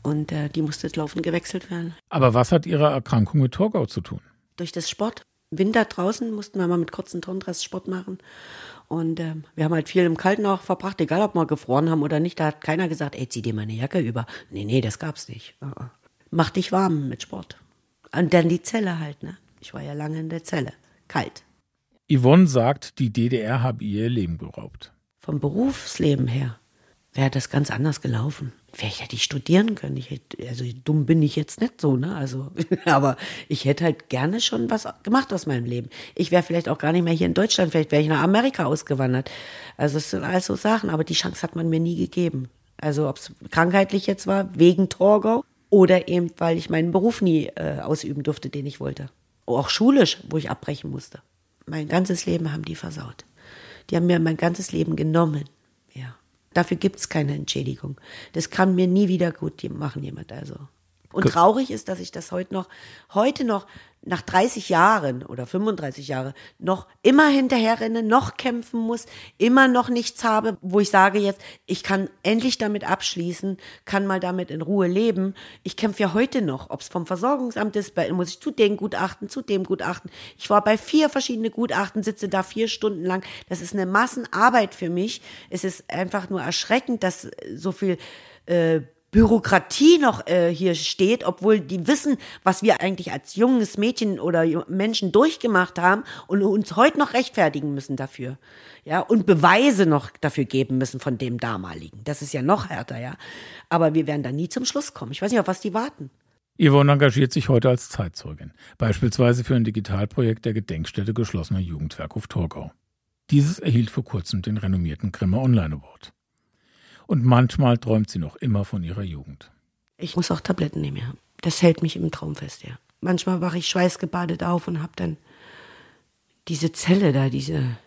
G: und äh, die musste laufend gewechselt werden.
C: Aber was hat Ihre Erkrankung mit Torgau zu tun?
G: Durch das Sport. Winter draußen mussten wir mal mit kurzen Turndress Sport machen. Und äh, wir haben halt viel im Kalten auch verbracht, egal ob wir gefroren haben oder nicht. Da hat keiner gesagt, ey, zieh dir mal eine Jacke über. Nee, nee, das gab's nicht. Uh Mach dich warm mit Sport. Und dann die Zelle halt, ne? Ich war ja lange in der Zelle. Kalt.
C: Yvonne sagt, die DDR habe ihr Leben geraubt.
G: Vom Berufsleben her wäre das ganz anders gelaufen. Vielleicht hätte ich studieren können. Ich hätte, also dumm bin ich jetzt nicht so, ne? Also, aber ich hätte halt gerne schon was gemacht aus meinem Leben. Ich wäre vielleicht auch gar nicht mehr hier in Deutschland, vielleicht wäre ich nach Amerika ausgewandert. Also es sind alles so Sachen, aber die Chance hat man mir nie gegeben. Also ob es krankheitlich jetzt war, wegen Torgau oder eben, weil ich meinen Beruf nie äh, ausüben durfte, den ich wollte. Auch schulisch, wo ich abbrechen musste mein ganzes Leben haben die versaut. Die haben mir mein ganzes Leben genommen. Dafür gibt's keine Entschädigung. Das kann mir nie wieder gut machen jemand also. Und traurig ist, dass ich das heute noch, heute noch nach 30 Jahren oder 35 Jahre noch immer hinterherrenne, noch kämpfen muss, immer noch nichts habe, wo ich sage jetzt, ich kann endlich damit abschließen, kann mal damit in Ruhe leben. Ich kämpfe ja heute noch, ob es vom Versorgungsamt ist, bei, muss ich zu dem Gutachten, zu dem Gutachten. Ich war bei vier verschiedene Gutachten, sitze da vier Stunden lang. Das ist eine Massenarbeit für mich. Es ist einfach nur erschreckend, dass so viel äh, Bürokratie noch äh, hier steht, obwohl die wissen, was wir eigentlich als junges Mädchen oder Menschen durchgemacht haben und uns heute noch rechtfertigen müssen dafür. Ja, und Beweise noch dafür geben müssen von dem damaligen. Das ist ja noch härter, ja. Aber wir werden da nie zum Schluss kommen. Ich weiß nicht, auf was die warten.
C: Yvonne engagiert sich heute als Zeitzeugin, beispielsweise für ein Digitalprojekt der Gedenkstätte geschlossener Jugendwerk auf Torgau. Dieses erhielt vor kurzem den renommierten Grimme Online Award. Und manchmal träumt sie noch immer von ihrer Jugend.
G: Ich muss auch Tabletten nehmen, ja. Das hält mich im Traum fest, ja. Manchmal wache ich schweißgebadet auf und habe dann diese Zelle da, diese,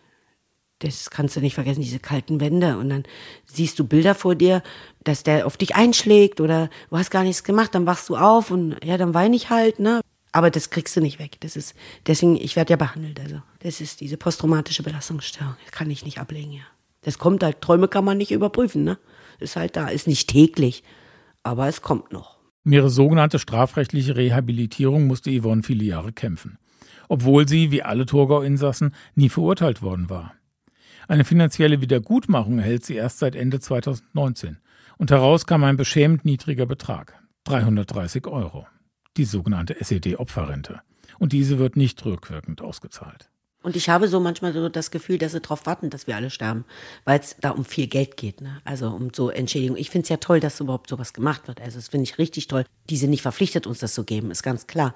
G: das kannst du nicht vergessen, diese kalten Wände. Und dann siehst du Bilder vor dir, dass der auf dich einschlägt oder du hast gar nichts gemacht, dann wachst du auf und ja, dann weine ich halt, ne? Aber das kriegst du nicht weg. Das ist, deswegen, ich werde ja behandelt. Also, das ist diese posttraumatische Belastungsstörung. Das kann ich nicht ablegen, ja. Das kommt halt, Träume kann man nicht überprüfen, ne? Ist halt da, ist nicht täglich, aber es kommt noch.
C: Um ihre sogenannte strafrechtliche Rehabilitierung musste Yvonne viele Jahre kämpfen, obwohl sie, wie alle Torgau-Insassen, nie verurteilt worden war. Eine finanzielle Wiedergutmachung erhält sie erst seit Ende 2019 und heraus kam ein beschämend niedriger Betrag, 330 Euro, die sogenannte SED-Opferrente. Und diese wird nicht rückwirkend ausgezahlt.
G: Und ich habe so manchmal so das Gefühl, dass sie darauf warten, dass wir alle sterben, weil es da um viel Geld geht, ne? Also um so Entschädigung. Ich finde es ja toll, dass überhaupt sowas gemacht wird. Also das finde ich richtig toll. Die sind nicht verpflichtet, uns das zu geben, ist ganz klar.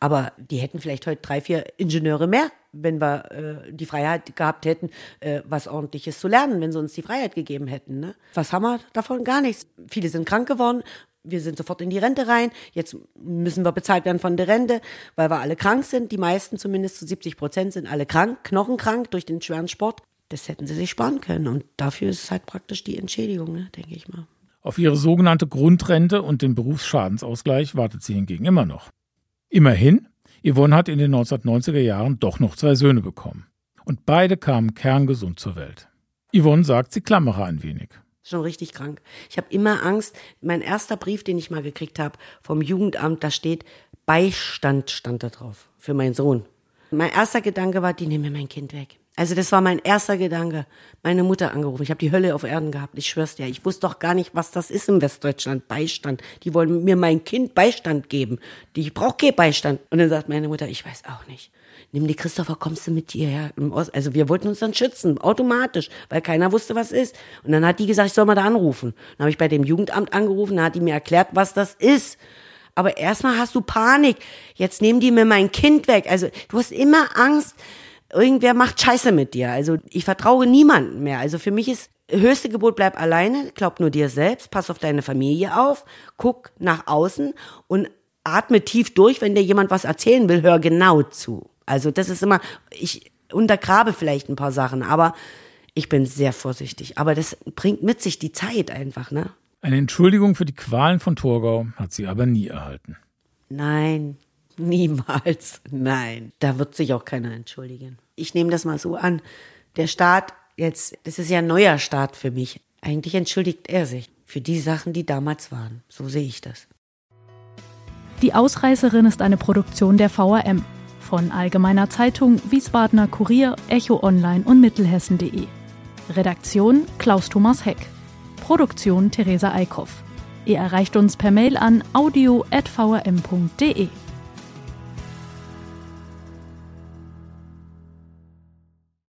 G: Aber die hätten vielleicht heute drei, vier Ingenieure mehr, wenn wir äh, die Freiheit gehabt hätten, äh, was ordentliches zu lernen, wenn sie uns die Freiheit gegeben hätten. Ne? Was haben wir davon? Gar nichts. Viele sind krank geworden, wir sind sofort in die Rente rein. Jetzt müssen wir bezahlt werden von der Rente, weil wir alle krank sind. Die meisten, zumindest zu 70 Prozent, sind alle krank, knochenkrank durch den schweren Sport. Das hätten sie sich sparen können. Und dafür ist es halt praktisch die Entschädigung, ne, denke ich mal.
C: Auf ihre sogenannte Grundrente und den Berufsschadensausgleich wartet sie hingegen immer noch. Immerhin, Yvonne hat in den 1990er Jahren doch noch zwei Söhne bekommen. Und beide kamen kerngesund zur Welt. Yvonne sagt, sie klammere ein wenig
G: schon richtig krank. Ich habe immer Angst. Mein erster Brief, den ich mal gekriegt habe vom Jugendamt, da steht Beistand stand da drauf für meinen Sohn. Mein erster Gedanke war, die nehmen mir mein Kind weg. Also das war mein erster Gedanke. Meine Mutter angerufen. Ich habe die Hölle auf Erden gehabt. Ich schwör's dir. Ich wusste doch gar nicht, was das ist im Westdeutschland. Beistand. Die wollen mir mein Kind Beistand geben. Ich brauche keinen Beistand. Und dann sagt meine Mutter, ich weiß auch nicht nimm die Christopher, kommst du mit hierher? Also wir wollten uns dann schützen, automatisch, weil keiner wusste, was ist. Und dann hat die gesagt, ich soll mal da anrufen. Dann habe ich bei dem Jugendamt angerufen, dann hat die mir erklärt, was das ist. Aber erstmal hast du Panik. Jetzt nehmen die mir mein Kind weg. Also du hast immer Angst, irgendwer macht Scheiße mit dir. Also ich vertraue niemanden mehr. Also für mich ist höchste Gebot, bleib alleine, glaub nur dir selbst, pass auf deine Familie auf, guck nach außen und atme tief durch, wenn dir jemand was erzählen will, hör genau zu. Also das ist immer, ich untergrabe vielleicht ein paar Sachen, aber ich bin sehr vorsichtig. Aber das bringt mit sich die Zeit einfach, ne?
C: Eine Entschuldigung für die Qualen von Torgau hat sie aber nie erhalten.
G: Nein, niemals. Nein. Da wird sich auch keiner entschuldigen. Ich nehme das mal so an. Der Staat jetzt, das ist ja ein neuer Staat für mich. Eigentlich entschuldigt er sich für die Sachen, die damals waren. So sehe ich das.
B: Die Ausreißerin ist eine Produktion der VRM von Allgemeiner Zeitung, Wiesbadener Kurier, Echo Online und Mittelhessen.de. Redaktion Klaus Thomas Heck. Produktion Theresa Eickhoff. Ihr erreicht uns per Mail an audio.vrm.de.